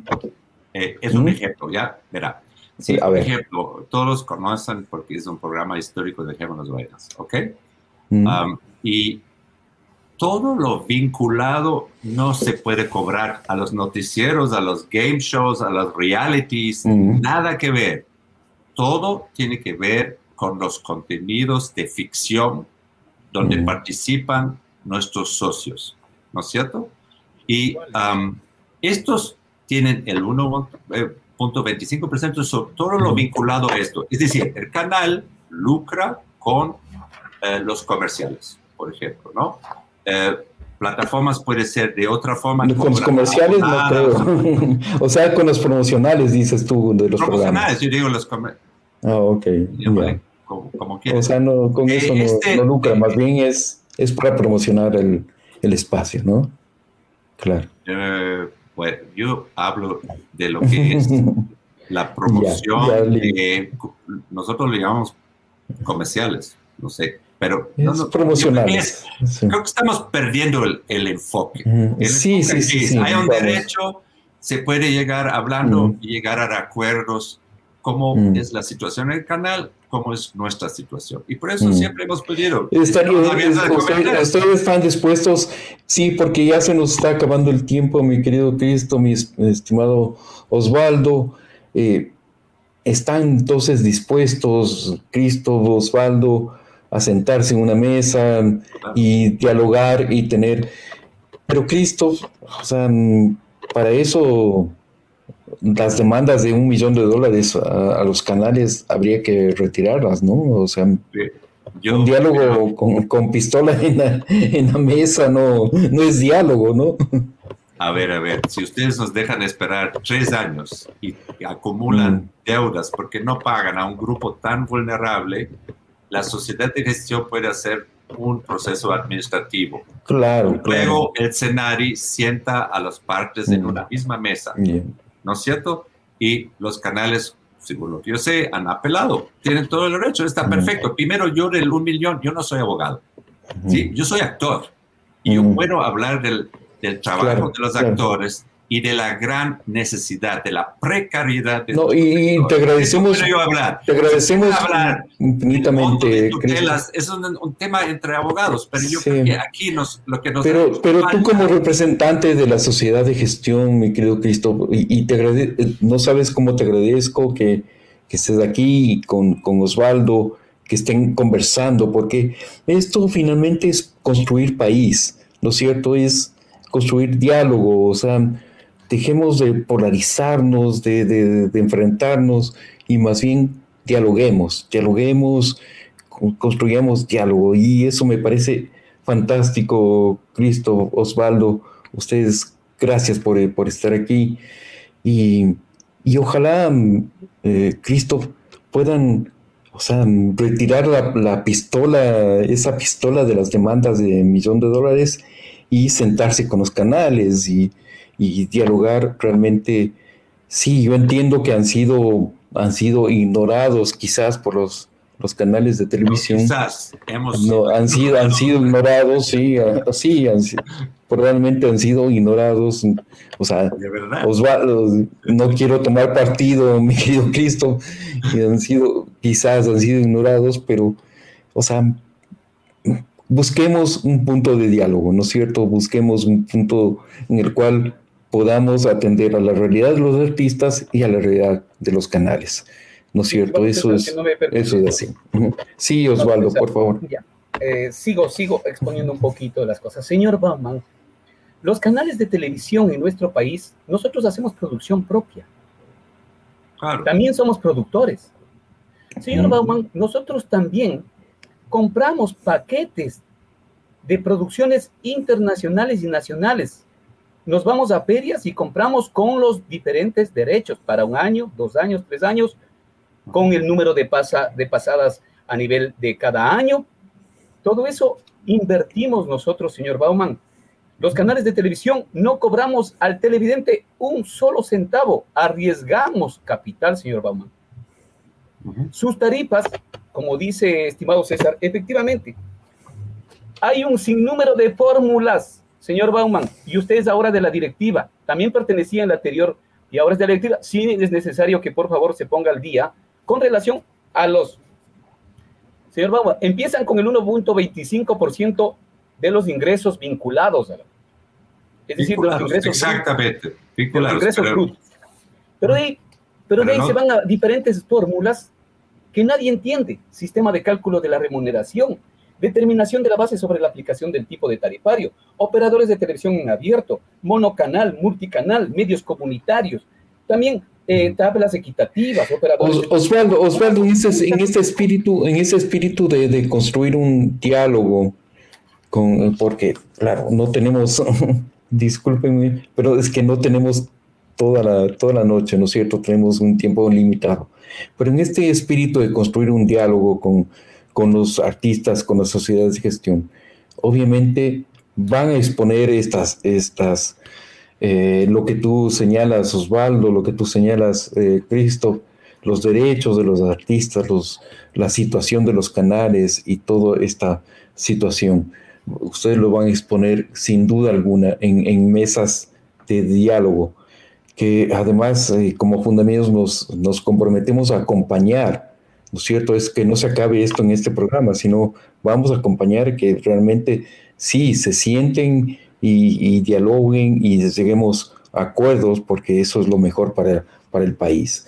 S4: Eh, es un ejemplo, ya, verá. Sí, a ver. Por ejemplo, todos los conocen porque es un programa histórico de Dejémonos Vainas, ¿ok? Um, y todo lo vinculado no se puede cobrar a los noticieros, a los game shows, a los realities, nada que ver. Todo tiene que ver con los contenidos de ficción donde participan nuestros socios, ¿no es cierto? Y um, estos tienen el 1, 25% sobre todo lo vinculado a esto. Es decir, el canal lucra con eh, los comerciales, por ejemplo, ¿no? Eh, plataformas puede ser de otra forma.
S2: Con los comerciales no creo. [LAUGHS] o sea, con los promocionales, dices tú, de los
S4: Promocionales, yo digo los comerciales.
S2: Ah, ok.
S4: Como, como
S2: o sea, no, con eso no, este, no, lucra, más bien es, es para promocionar el, el espacio, ¿no? Claro.
S4: Eh, pues yo hablo de lo que es [LAUGHS] la promoción nosotros le llamamos comerciales, no sé, pero
S2: no, no, promocionales.
S4: Creo que estamos perdiendo el, el enfoque.
S2: sí, sí, sí,
S4: Hay un derecho, se puede llegar hablando y llegar a acuerdos cómo es la situación en el canal, cómo es nuestra situación. Y por eso siempre hemos pedido.
S2: ustedes están dispuestos, sí, porque ya se nos está acabando el tiempo, mi querido Cristo, mi estimado Osvaldo. Eh, ¿Están entonces dispuestos, Cristo, Osvaldo, a sentarse en una mesa y dialogar y tener... Pero Cristo, o sea, para eso las demandas de un millón de dólares a, los canales habría que retirarlas, ¿no? O sea, un diálogo con, pistola en la, mesa no, no es diálogo, ¿no?
S4: A ver, a ver, si ustedes nos dejan esperar tres años y acumulan mm. deudas porque no pagan a un grupo tan vulnerable, la sociedad de gestión puede hacer un proceso administrativo.
S2: Claro.
S4: Luego el Senari sienta a las partes en mm. una misma mesa. ¿no es cierto? Y los canales, según lo que yo sé, han apelado, tienen todo el derecho, está perfecto. Primero, yo del un millón, yo no soy abogado, ¿sí? Yo soy actor y yo puedo hablar del, del trabajo de los actores y de la gran necesidad, de la precariedad. De
S2: no, y, te agradecemos, te agradecemos infinitamente.
S4: Es un, tema entre abogados, pero yo creo que aquí nos, lo que nos...
S2: Pero, pero tú como representante de la sociedad de gestión, mi querido Cristo, y, te no sabes cómo te agradezco que, que estés aquí con, con Osvaldo, que estén conversando, porque esto finalmente es construir país, lo cierto es construir diálogo, o sea, dejemos de polarizarnos, de, enfrentarnos y más bien dialoguemos, dialoguemos, construyamos diálogo. Y eso me parece fantástico, Cristo, Osvaldo. Ustedes, gracias por, estar aquí. Y, ojalá, eh, Cristo, puedan o sea, retirar la, la, pistola, esa pistola de las demandas de millón de dólares y sentarse con los canales y, y dialogar realmente. Sí, yo entiendo que han sido, han sido ignorados quizás por los, los canales de televisión.
S4: quizás hemos
S2: no, han sido, han sido ignorados, sí, sí, han, probablemente han sido ignorados. O sea, Osvaldo, no quiero tomar partido, [LAUGHS] mi querido Cristo, y han sido, quizás han sido ignorados, pero o sea, busquemos un punto de diálogo, ¿no es cierto? Busquemos un punto en el cual podamos atender a la realidad de los artistas y a la realidad de los canales. ¿No es cierto? Eso es, eso es así. Sí, Osvaldo, por favor.
S3: Eh, sigo, sigo exponiendo un poquito de las cosas. Señor Bauman, los canales de televisión en nuestro país, nosotros hacemos producción propia. También somos productores. Señor Bauman, nosotros también compramos paquetes de producciones internacionales y nacionales nos vamos a ferias y compramos con los diferentes derechos para un año, dos años, tres años, con el número de, pasa, de pasadas a nivel de cada año. Todo eso invertimos nosotros, señor Bauman. Los canales de televisión no cobramos al televidente un solo centavo, arriesgamos capital, señor Bauman. Sus tarifas, como dice estimado César, efectivamente, hay un sinnúmero de fórmulas Señor Bauman, y usted es ahora de la directiva, también pertenecía en la anterior y ahora es de la directiva. Sí es necesario que por favor se ponga al día con relación a los... Señor Bauman, empiezan con el 1.25% de los ingresos vinculados a la...
S4: Es decir, de los ingresos... Exactamente,
S3: vinculados. Los ingresos pero, de, pero, de ahí se van a diferentes fórmulas que nadie entiende. Sistema de cálculo de la remuneración, determinación de la base sobre la aplicación del tipo de tarifario, operadores de televisión en abierto, monocanal, multicanal, medios comunitarios, también eh, tablas equitativas,
S2: operadores. Osvaldo, Osvaldo, en este, espíritu, en ese espíritu de, construir un diálogo con, porque, claro, no tenemos, [LAUGHS] discúlpenme, pero es que no tenemos toda la, toda la noche, ¿no es cierto? Tenemos un tiempo limitado. Pero en este espíritu de construir un diálogo con, con los artistas, con las sociedades de gestión, obviamente van a exponer estas, estas eh, lo que tú señalas, Osvaldo, lo que tú señalas, eh, Cristo, los derechos de los artistas, los, la situación de los canales y toda esta situación. Ustedes lo van a exponer sin duda alguna en, mesas de diálogo, que además eh, como fundamentos nos, nos comprometemos a acompañar ¿no es cierto? Es que no se acabe esto en este programa, sino vamos a acompañar que realmente sí se sienten y, dialoguen y lleguemos a acuerdos, porque eso es lo mejor para, para el país.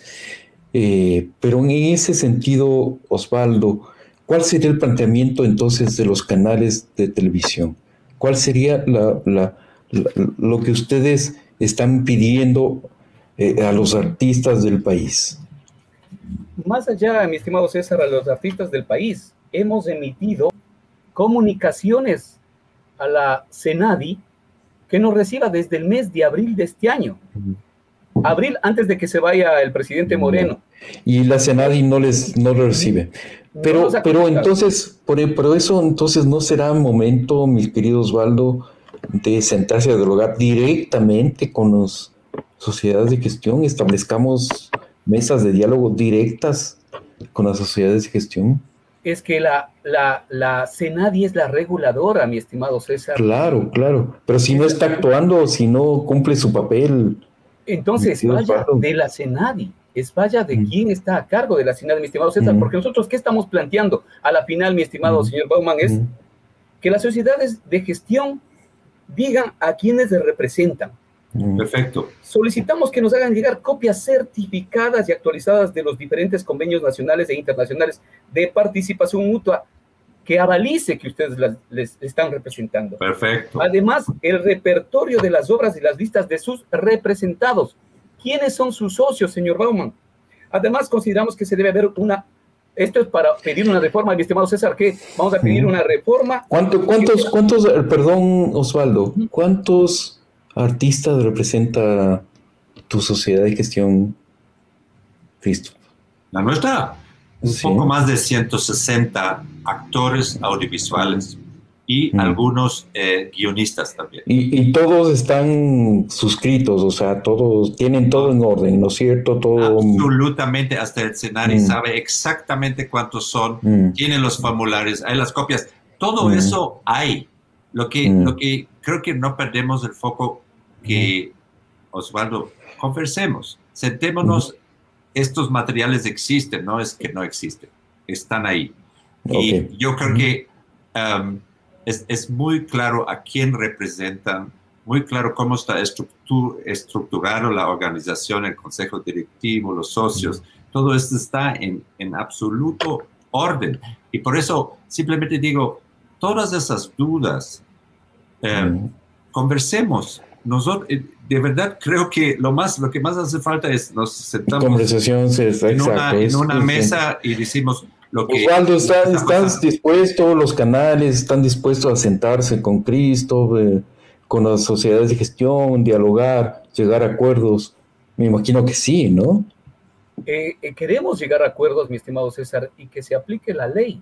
S2: Eh, pero en ese sentido, Osvaldo, ¿cuál sería el planteamiento entonces de los canales de televisión? ¿Cuál sería lo que ustedes están pidiendo eh, a los artistas del país?
S3: Más allá, mi estimado César, a los artistas del país, hemos emitido comunicaciones a la Senadi que nos reciba desde el mes de abril de este año. Abril antes de que se vaya el presidente Moreno.
S2: Y la Senadi no les no lo recibe. Pero, pero entonces, por, por, eso entonces no será momento, mi querido Osvaldo, de sentarse a dialogar directamente con las sociedades de gestión, establezcamos mesas de diálogo directas con las sociedades de gestión?
S3: Es que la, la, la CENADI es la reguladora, mi estimado César.
S2: Claro, claro. Pero si no está actuando, si no cumple su papel.
S3: Entonces, vaya de la CENADI, es vaya de quién está a cargo de la CENADI, mi estimado César. Porque nosotros, ¿qué estamos planteando? A la final, mi estimado señor Bauman, es que las sociedades de gestión digan a quiénes les representan.
S4: Mm. Perfecto.
S3: Solicitamos que nos hagan llegar copias certificadas y actualizadas de los diferentes convenios nacionales e internacionales de participación mutua que avalice que ustedes les están representando.
S4: Perfecto.
S3: Además, el repertorio de las obras y las listas de sus representados. ¿Quiénes son sus socios, señor Bauman? Además, consideramos que se debe haber una esto es para pedir una reforma, mi estimado César, que vamos a pedir una reforma.
S2: ¿Cuánto, ¿Cuántos, cuántos, perdón, Osvaldo, cuántos artista representa tu sociedad de gestión, Cristo?
S4: La nuestra. Un poco más de 160 actores audiovisuales y mm. algunos eh, guionistas también.
S2: Y, todos están suscritos, o sea, todos tienen todo en orden, ¿no es cierto? Todo...
S4: Absolutamente, hasta el escenario mm. sabe exactamente cuántos son, mm. tienen los formularios, hay las copias, todo eso hay. Lo que, lo que creo que no perdemos el foco que, Osvaldo, conversemos, sentémonos, estos materiales existen, no es que no existen, están ahí. Y yo creo que um, es, es, muy claro a quién representan, muy claro cómo está estructurado la organización, el consejo directivo, los socios. Todo esto está en, en absoluto orden. Y por eso simplemente digo, todas esas dudas, um, conversemos. Nosotros, eh, de verdad creo que lo más, lo que más hace falta es nos sentamos
S2: Conversación,
S4: en, una, en una mesa y decimos,
S2: Osvaldo, ¿estás, dispuesto, los canales están dispuestos a sentarse con Cristo, eh, con las sociedades de gestión, dialogar, llegar a acuerdos? Me imagino que sí, ¿no?
S3: Eh, eh, queremos llegar a acuerdos, mi estimado César, y que se aplique la ley.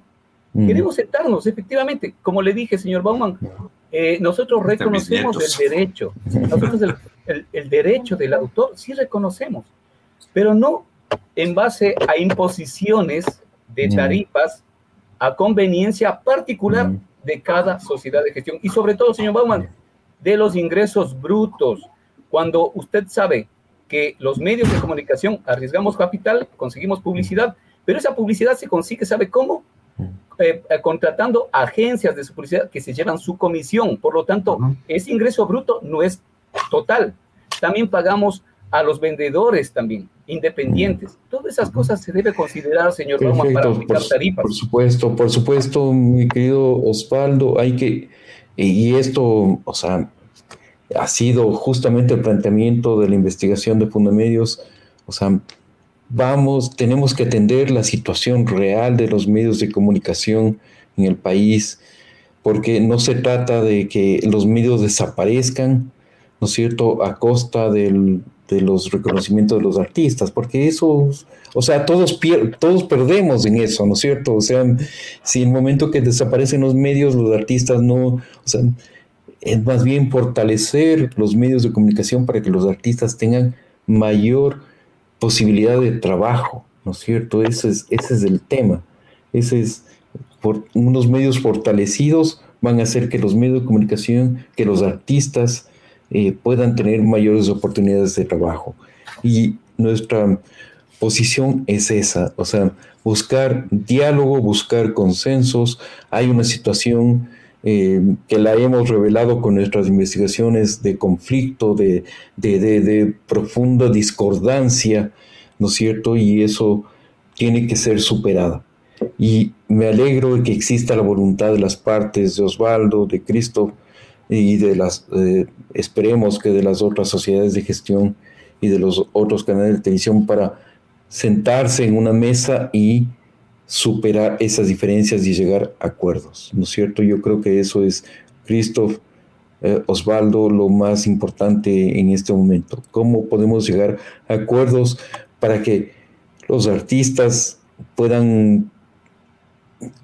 S3: Mm. Queremos sentarnos, efectivamente, como le dije, señor Bauman, nosotros reconocemos el derecho, nosotros el, el derecho del autor sí reconocemos, pero no en base a imposiciones de tarifas a conveniencia particular de cada sociedad de gestión. Y sobre todo, señor Bauman, de los ingresos brutos. Cuando usted sabe que los medios de comunicación arriesgamos capital, conseguimos publicidad, pero esa publicidad se consigue, ¿sabe cómo? Eh, eh, contratando agencias de su publicidad que se llevan su comisión. Por lo tanto, ese ingreso bruto no es total. También pagamos a los vendedores también, independientes. Todas esas cosas se debe considerar, señor Roma, para aplicar tarifas.
S2: Por supuesto, por supuesto, mi querido Osvaldo, hay que, y esto, o sea, ha sido justamente el planteamiento de la investigación de Fundamedios, o sea, vamos, tenemos que atender la situación real de los medios de comunicación en el país, porque no se trata de que los medios desaparezcan, ¿no es cierto?, a costa del, de los reconocimientos de los artistas, porque eso, o sea, todos, todos perdemos en eso, ¿no es cierto? O sea, si en el momento que desaparecen los medios, los artistas no, o sea, es más bien fortalecer los medios de comunicación para que los artistas tengan mayor posibilidad de trabajo, ¿no es cierto? Ese es, ese es el tema. Ese es, por unos medios fortalecidos van a hacer que los medios de comunicación, que los artistas, eh, puedan tener mayores oportunidades de trabajo. Y nuestra posición es esa, o sea, buscar diálogo, buscar consensos. Hay una situación eh, que la hemos revelado con nuestras investigaciones de conflicto, de, de, de, profunda discordancia, ¿no es cierto? Y eso tiene que ser superada. Y me alegro de que exista la voluntad de las partes, de Osvaldo, de Cristo, y de las, eh, esperemos que de las otras sociedades de gestión y de los otros canales de televisión para sentarse en una mesa y superar esas diferencias y llegar a acuerdos, ¿no es cierto? Yo creo que eso es, Christoph, eh, Osvaldo, lo más importante en este momento. ¿Cómo podemos llegar a acuerdos para que los artistas puedan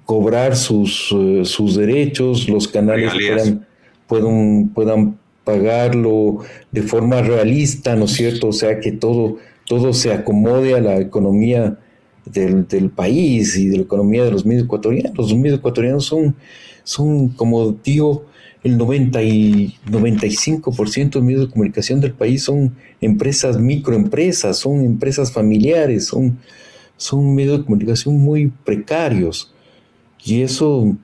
S2: cobrar sus, eh, sus derechos, los canales puedan puedan, puedan pagarlo de forma realista, ¿no es cierto? O sea, que todo, todo se acomode a la economía del, país y de la economía de los medios ecuatorianos. Los medios ecuatorianos son, son como digo, el 90 y 95% de medios de comunicación del país son empresas, microempresas, son empresas familiares, son, son medios de comunicación muy precarios. Y eso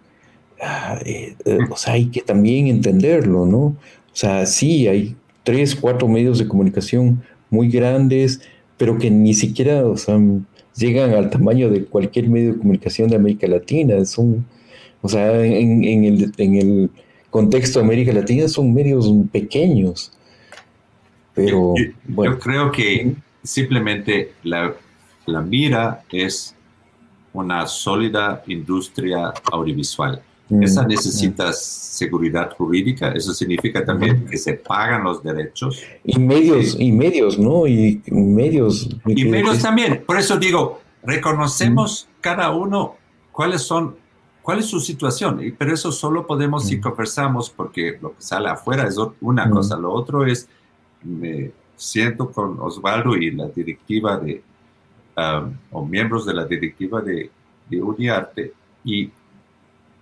S2: Ah, eh, eh, o sea, hay que también entenderlo, ¿no? O sea, sí, hay tres, cuatro medios de comunicación muy grandes, pero que ni siquiera, o sea, llegan al tamaño de cualquier medio de comunicación de América Latina. Son, o sea, en, el, en el contexto de América Latina son medios pequeños. Pero,
S4: yo,
S2: bueno.
S4: creo que simplemente la, la mira es una sólida industria audiovisual esa mm, necesita seguridad jurídica, eso significa también que se pagan los derechos.
S2: Y medios, y medios, ¿no? Y medios.
S4: Y medios también. Por eso digo, reconocemos cada uno cuáles son, cuál es su situación, pero eso solo podemos si conversamos, porque lo que sale afuera es una cosa, lo otro es, me siento con Osvaldo y la directiva de, um, o miembros de la directiva de, de Uniarte, y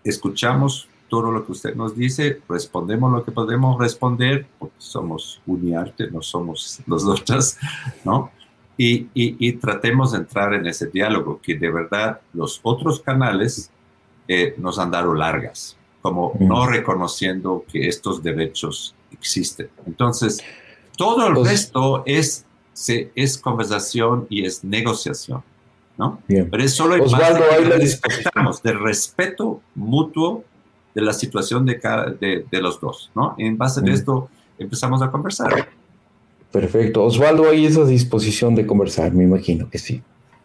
S4: escuchamos todo lo que usted nos dice, respondemos lo que podemos responder, porque somos Uniarte, no somos nosotras, [LAUGHS] ¿no? Y, y, tratemos de entrar en ese diálogo, que de verdad los otros canales eh, nos han dado largas, como no reconociendo que estos derechos existen. Entonces, todo el pues resto es, es conversación y es negociación. ¿No? Pero es solo en base respetamos, del respeto mutuo de la situación de, cada, de, de los dos. ¿no? En base de esto empezamos a conversar.
S2: Perfecto. Osvaldo, hay esa disposición de conversar, me imagino que sí.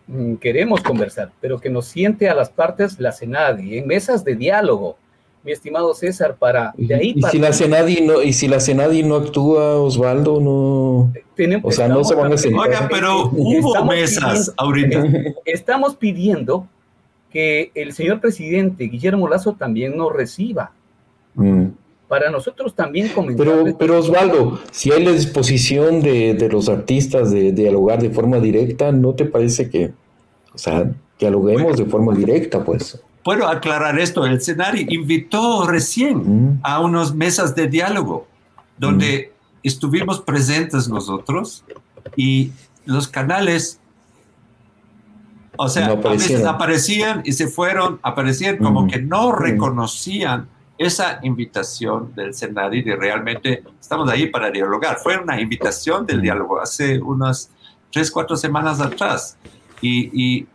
S3: Mm, queremos conversar, pero que nos siente a las partes la CENADI, en mesas de diálogo, mi estimado César, para de ahí
S2: ¿Y, si la CENADI no y si la CENADI no actúa, Osvaldo, no
S3: o
S2: sea, no se van a
S4: sentar. Oiga, pero hubo mesas ahorita.
S3: Estamos pidiendo que el señor presidente Guillermo Lazo también nos reciba. Mm para nosotros también
S2: comentar. Pero, pero Osvaldo, si hay la disposición de, los artistas de, dialogar de forma directa, ¿no te parece que, o sea, dialoguemos de forma directa, pues?
S4: Puedo aclarar esto, el escenario invitó recién mm. a unas mesas de diálogo, donde mm. estuvimos presentes nosotros y los canales o sea, a veces aparecían y se fueron, aparecían como mm. que no reconocían esa invitación del Senadi de realmente estamos ahí para dialogar. Fue una invitación del diálogo hace unas tres, cuatro semanas atrás y,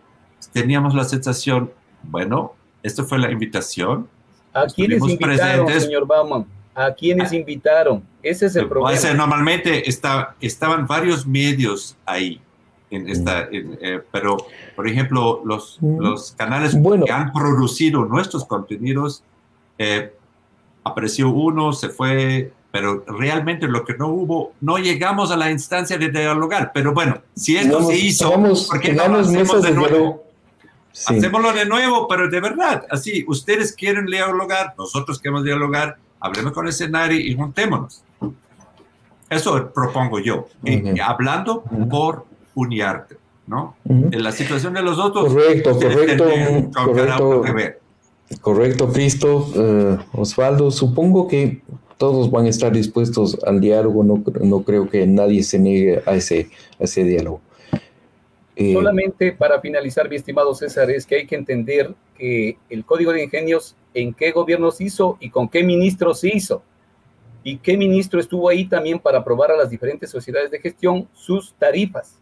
S4: teníamos la sensación, bueno, esto fue la invitación.
S3: ¿A quiénes invitaron, señor Bauman? ¿A quiénes ah. invitaron? Ese es el problema.
S4: normalmente está, estaban varios medios ahí. En esta, eh, pero, por ejemplo, los, los canales que han producido nuestros contenidos eh, apareció uno, se fue, pero realmente lo que no hubo, no llegamos a la instancia de dialogar. Pero bueno, si esto se hizo, porque no lo hacemos de nuevo? Hacémoslo de nuevo, pero de verdad, así, ustedes quieren dialogar, nosotros queremos dialogar, hablemos con el escenario y juntémonos. Eso propongo yo, hablando por uniarte, ¿no? En la situación de los otros,
S2: correcto, correcto, correcto. Correcto, Cristo. Eh, Osvaldo, supongo que todos van a estar dispuestos al diálogo, no, no creo que nadie se niegue a ese, ese diálogo.
S3: Eh, Solamente para finalizar, mi estimado César, es que hay que entender que el Código de Ingenios, en qué gobierno se hizo y con qué ministro se hizo. Y qué ministro estuvo ahí también para aprobar a las diferentes sociedades de gestión sus tarifas.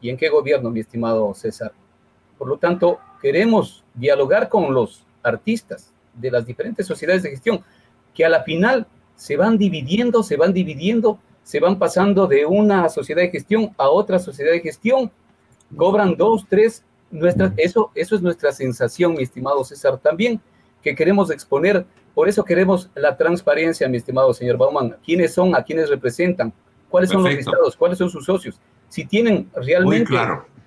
S3: Y en qué gobierno, mi estimado César. Por lo tanto, queremos dialogar con los artistas de las diferentes sociedades de gestión, que a la final se van dividiendo, se van dividiendo, se van pasando de una sociedad de gestión a otra sociedad de gestión, cobran dos, tres, nuestra, eso, eso es nuestra sensación, mi estimado César, también que queremos exponer, por eso queremos la transparencia, mi estimado señor Bauman, quiénes son, a quiénes representan, cuáles son los listados, cuáles son sus socios, si tienen realmente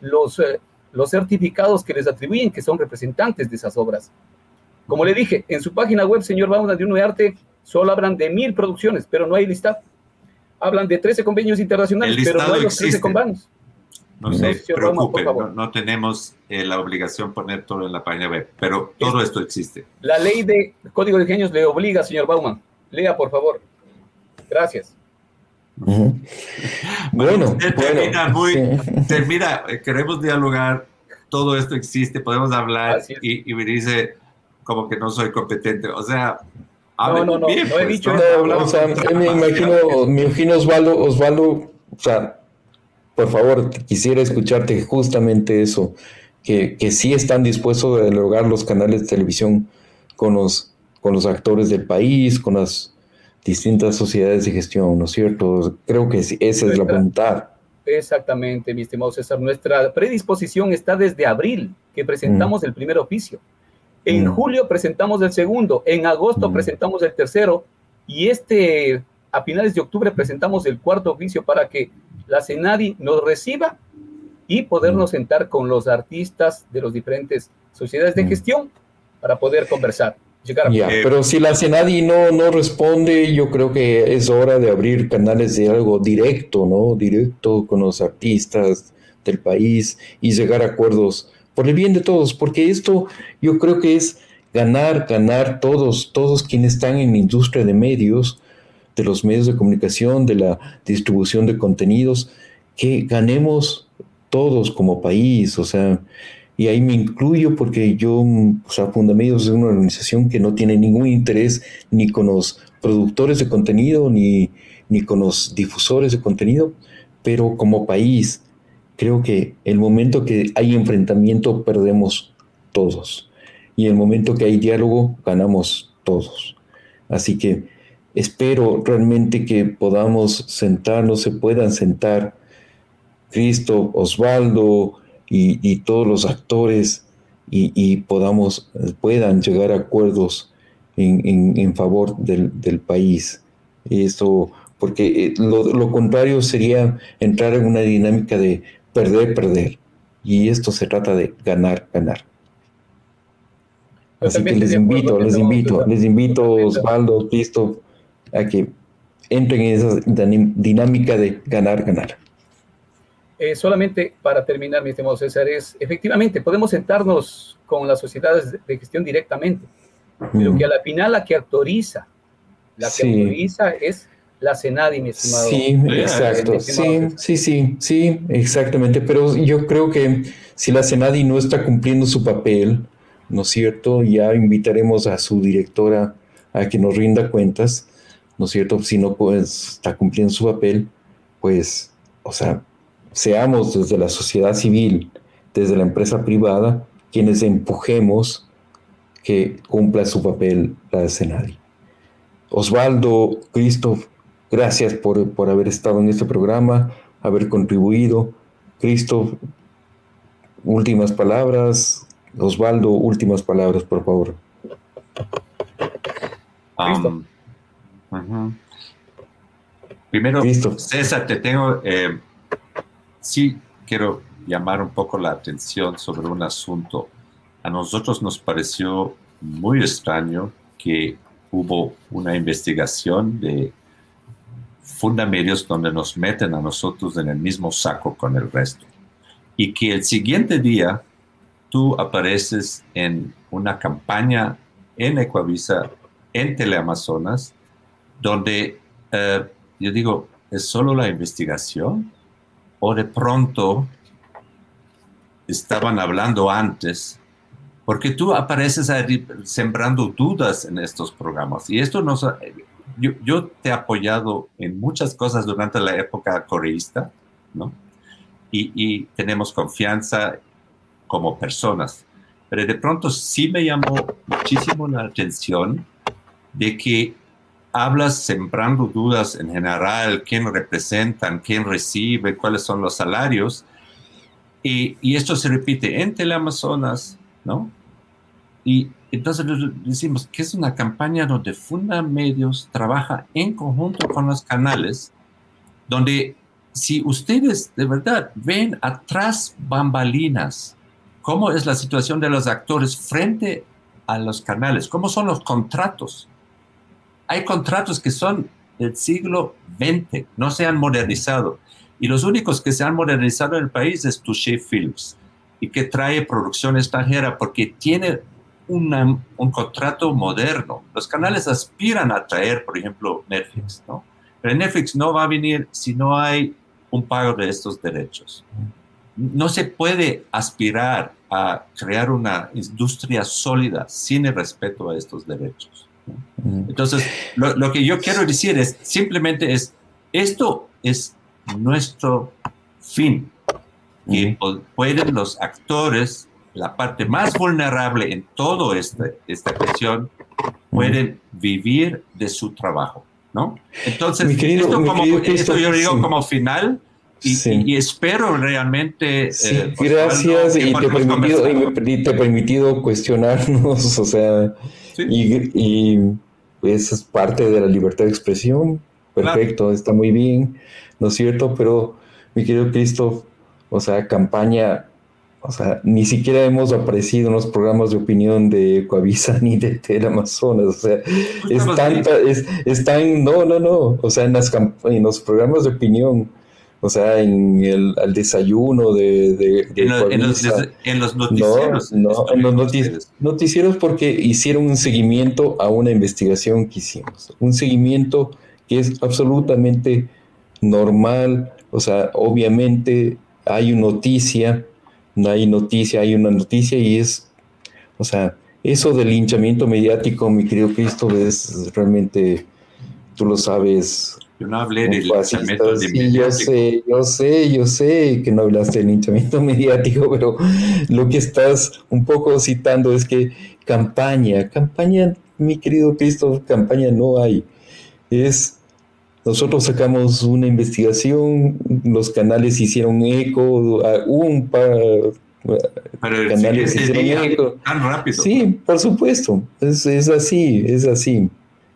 S3: los, eh, los certificados que les atribuyen que son representantes de esas obras. Como le dije, en su página web, señor Bauna de Uno de Arte, solo hablan de mil producciones, pero no hay lista. Hablan de 13 convenios internacionales, pero no hay los 13 convenios.
S4: No se preocupe, no, tenemos eh, la obligación de poner todo en la página web, pero todo esto existe.
S3: La ley de Código de Ingenios le obliga, señor Bauman. Lea, por favor. Gracias.
S4: Bueno, termina, muy, termina, eh, queremos dialogar, todo esto existe, podemos hablar y, y me dice, como que no soy competente. O sea,
S3: no, no, no, bien, no he pues, dicho
S2: O sea, me imagino, me imagino Osvaldo, Osvaldo, o sea, por favor, quisiera escucharte justamente eso, que, que sí están dispuestos a dialogar los canales de televisión con los, con los actores del país, con las distintas sociedades de gestión, ¿no es cierto? Creo que esa es la voluntad.
S3: Exactamente, mi estimado César. Nuestra predisposición está desde abril, que presentamos mm. el primer oficio. En mm. julio presentamos el segundo, en agosto mm. presentamos el tercero y este a finales de octubre presentamos el cuarto oficio para que la CENADI nos reciba y podernos mm. sentar con los artistas de las diferentes sociedades de gestión para poder conversar.
S2: pero si la CENADI no, no responde, yo creo que es hora de abrir canales de algo directo, ¿no? Directo con los artistas del país y llegar a acuerdos por el bien de todos, porque esto yo creo que es ganar, ganar todos, todos quienes están en la industria de medios, de los medios de comunicación, de la distribución de contenidos, que ganemos todos como país, o sea, y ahí me incluyo porque yo, o sea, Fundamedios es una organización que no tiene ningún interés ni con los productores de contenido ni, ni con los difusores de contenido, pero como país, creo que el momento que hay enfrentamiento perdemos todos y el momento que hay diálogo ganamos todos. Así que espero realmente que podamos sentarnos, se puedan sentar Cristo, Osvaldo y, todos los actores y, podamos, puedan llegar a acuerdos en, favor del, país. Eso, porque eh, lo, contrario sería entrar en una dinámica de perder, perder. Y esto se trata de ganar, ganar. Así que les invito, les invito, les invito, Osvaldo, Cristo, a que entren en esa dinámica de ganar, ganar.
S3: Eh, solamente para terminar, mi estimado César, es efectivamente podemos sentarnos con las sociedades de gestión directamente, pero que a la final la que autoriza, la que autoriza es la Senadi, mi estimado.
S2: Sí, exacto. Sí, sí, sí, sí, exactamente. Pero yo creo que si la Senadi no está cumpliendo su papel, ¿no es cierto? Ya invitaremos a su directora a que nos rinda cuentas, ¿no es cierto? Si no pues, está cumpliendo su papel, pues, o sea, seamos desde la sociedad civil, desde la empresa privada, quienes empujemos que cumpla su papel la escenario. Osvaldo, Cristo, gracias por, por haber estado en este programa, haber contribuido. Cristo, últimas palabras. Osvaldo, últimas palabras, por favor.
S4: Primero, César, te tengo eh, sí quiero llamar un poco la atención sobre un asunto. A nosotros nos pareció muy extraño que hubo una investigación de fundamedios donde nos meten a nosotros en el mismo saco con el resto. Y que el siguiente día tú apareces en una campaña en Ecuavisa, en Teleamazonas, donde eh, yo digo, ¿es solo la investigación? o de pronto estaban hablando antes, porque tú apareces ahí sembrando dudas en estos programas. Y esto nos... Yo, yo te he apoyado en muchas cosas durante la época coreísta, ¿no? Y, y tenemos confianza como personas. Pero de pronto sí me llamó muchísimo la atención de que hablas sembrando dudas en general, quién representan, quién recibe, cuáles son los salarios. Y, y esto se repite en Teleamazonas, ¿no? Y entonces decimos que es una campaña donde Funda Medios trabaja en conjunto con los canales, donde si ustedes de verdad ven atrás bambalinas, cómo es la situación de los actores frente a los canales, cómo son los contratos, hay contratos que son del siglo XX, no se han modernizado. Y los únicos que se han modernizado en el país es Touché Films, y que trae producción extranjera porque tiene un contrato moderno. Los canales aspiran a traer, por ejemplo, Netflix, ¿no? Pero Netflix no va a venir si no hay un pago de estos derechos. No se puede aspirar a crear una industria sólida sin el respeto a estos derechos. Entonces, lo, que yo quiero decir es, simplemente es, esto es nuestro fin. Y pueden los actores, la parte más vulnerable en todo este, esta cuestión, pueden vivir de su trabajo, ¿no? Entonces, esto, como, esto yo digo como final, y, espero realmente.
S2: Eh, gracias, y te, permitido, y te he permitido cuestionarnos, [LAUGHS] o sea, y, pues es parte de la libertad de expresión. Perfecto, está muy bien, ¿no es cierto? Pero, mi querido Cristo, o sea, campaña, o sea, ni siquiera hemos aparecido en los programas de opinión de Coavisa [LAUGHS] ni de Teleamazonas, o sea, es tanta, es, están, no, no, no, o sea, en, las, en los programas de opinión o sea, en el al desayuno de... de,
S4: en, los, noticieros.
S2: No, en los noticieros porque hicieron un seguimiento a una investigación que hicimos. Un seguimiento que es absolutamente normal. O sea, obviamente hay una noticia, no hay noticia, hay una noticia y es, o sea, eso del linchamiento mediático, mi querido Cristo, es realmente, tú lo sabes.
S4: Yo no hablé del linchamiento
S2: sí, Yo sé, yo sé, yo sé que no hablaste del linchamiento [LAUGHS] mediático, pero lo que estás un poco citando es que campaña, campaña, mi querido Cristo, campaña no hay. Es nosotros sacamos una investigación, los canales hicieron eco, un par
S4: canales hicieron eco. Tan rápido.
S2: Sí, por supuesto, es, es así, es así,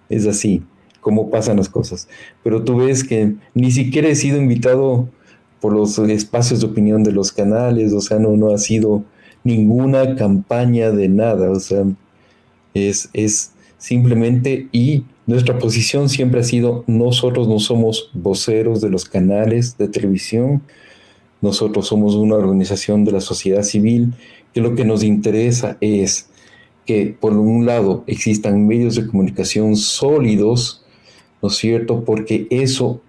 S2: es así como pasan las cosas. Pero tú ves que ni siquiera he sido invitado por los espacios de opinión de los canales, o sea, no, no ha sido ninguna campaña de nada, o sea, es, es simplemente y nuestra posición siempre ha sido, nosotros no somos voceros de los canales de televisión, nosotros somos una organización de la sociedad civil que lo que nos interesa es que por un lado existan medios de comunicación sólidos, ¿no es cierto? Porque eso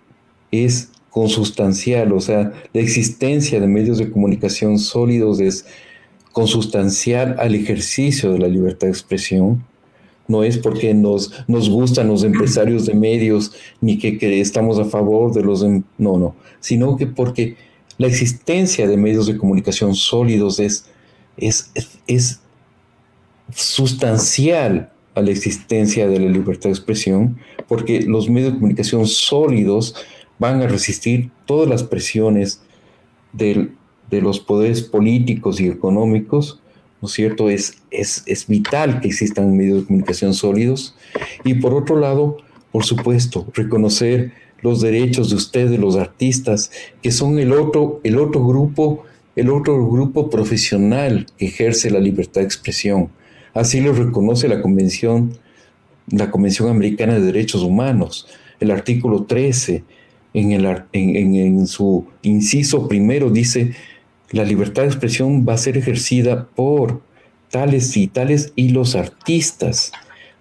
S2: es consustancial, o sea, la existencia de medios de comunicación sólidos es consustancial al ejercicio de la libertad de expresión no es porque nos, nos gustan los empresarios de medios ni que, estamos a favor de los... Em, no, no, sino que porque la existencia de medios de comunicación sólidos es, es, es sustancial a la existencia de la libertad de expresión, porque los medios de comunicación sólidos van a resistir todas las presiones de los poderes políticos y económicos ¿no es cierto? Es, es, es vital que existan medios de comunicación sólidos. Y por otro lado, por supuesto, reconocer los derechos de ustedes, los artistas, que son el otro, el otro grupo, el otro grupo profesional que ejerce la libertad de expresión. Así lo reconoce la Convención, la Convención Americana de Derechos Humanos, el artículo 13, en, el, en, en su inciso primero dice la libertad de expresión va a ser ejercida por tales y tales y los artistas.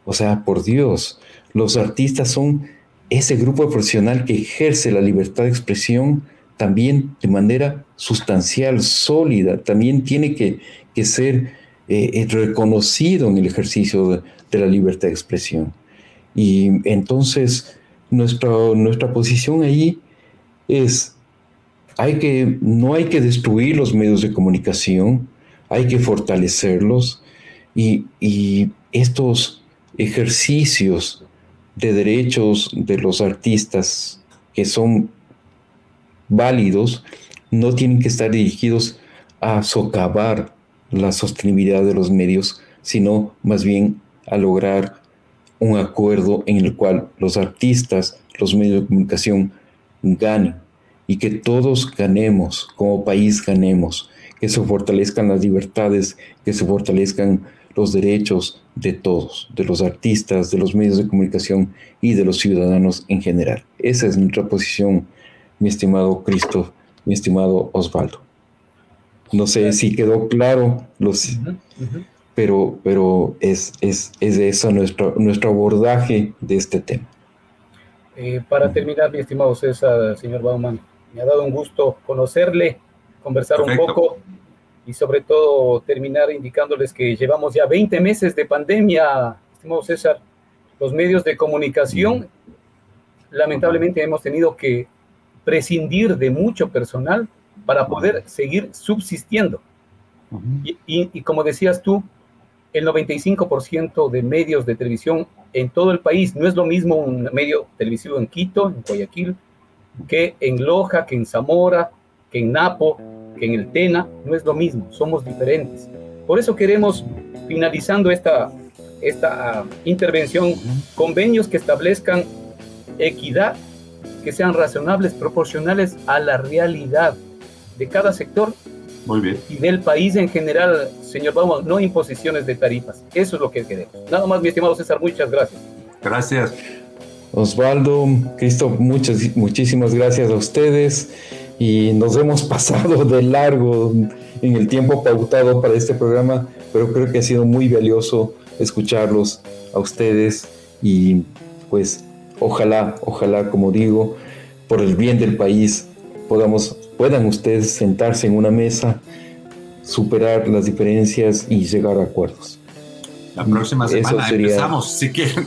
S2: O sea, por Dios, los artistas son ese grupo profesional que ejerce la libertad de expresión también de manera sustancial, sólida, también tiene que, ser eh, reconocido en el ejercicio de, de, la libertad de expresión. Y entonces nuestra, nuestra posición ahí es hay que, no hay que destruir los medios de comunicación, hay que fortalecerlos y, estos ejercicios de derechos de los artistas que son válidos no tienen que estar dirigidos a socavar la sostenibilidad de los medios, sino más bien a lograr un acuerdo en el cual los artistas, los medios de comunicación ganen y que todos ganemos, como país ganemos, que se fortalezcan las libertades, que se fortalezcan los derechos de todos, de los artistas, de los medios de comunicación y de los ciudadanos en general. Esa es nuestra posición, mi estimado Cristo, mi estimado Osvaldo. No sé si quedó claro, los, pero, pero es, es, es eso nuestro, nuestro abordaje de este tema.
S3: Eh, para terminar, mi estimado César, señor Bauman, me ha dado un gusto conocerle, conversar un poco y sobre todo terminar indicándoles que llevamos ya 20 meses de pandemia, estimado César. Los medios de comunicación, lamentablemente hemos tenido que prescindir de mucho personal para poder seguir subsistiendo. y, y, como decías tú, el 95% de medios de televisión en todo el país, no es lo mismo un medio televisivo en Quito, en Guayaquil, que en Loja, que en Zamora, que en Napo, que en el Tena, no es lo mismo, somos diferentes. Por eso queremos, finalizando esta, esta intervención, convenios que establezcan equidad, que sean razonables, proporcionales a la realidad de cada sector
S4: Muy bien.
S3: y del país en general, señor Vamos, no imposiciones de tarifas. Eso es lo que queremos. Nada más, mi estimado César, muchas gracias.
S4: Gracias.
S2: Osvaldo, Cristo, muchas, muchísimas gracias a ustedes y nos hemos [LAUGHS] pasado de largo en el tiempo pautado para este programa, pero creo que ha sido muy valioso escucharlos a ustedes y pues ojalá, ojalá, como digo, por el bien del país podamos, puedan ustedes sentarse en una mesa superar las diferencias y llegar a acuerdos.
S4: La próxima semana empezamos, si quieren.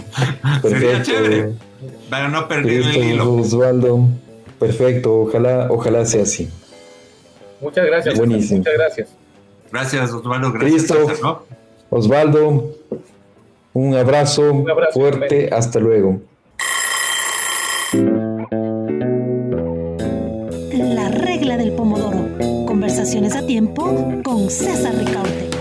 S4: [LAUGHS] Sería chévere. Para no perder el hilo.
S2: Osvaldo. Perfecto, ojalá, ojalá sea así.
S3: Muchas gracias. Buenísimo. Muchas gracias.
S4: Gracias, Osvaldo. Gracias.
S2: Osvaldo, un abrazo, fuerte. Hasta luego.
S1: A tiempo con César Ricaute.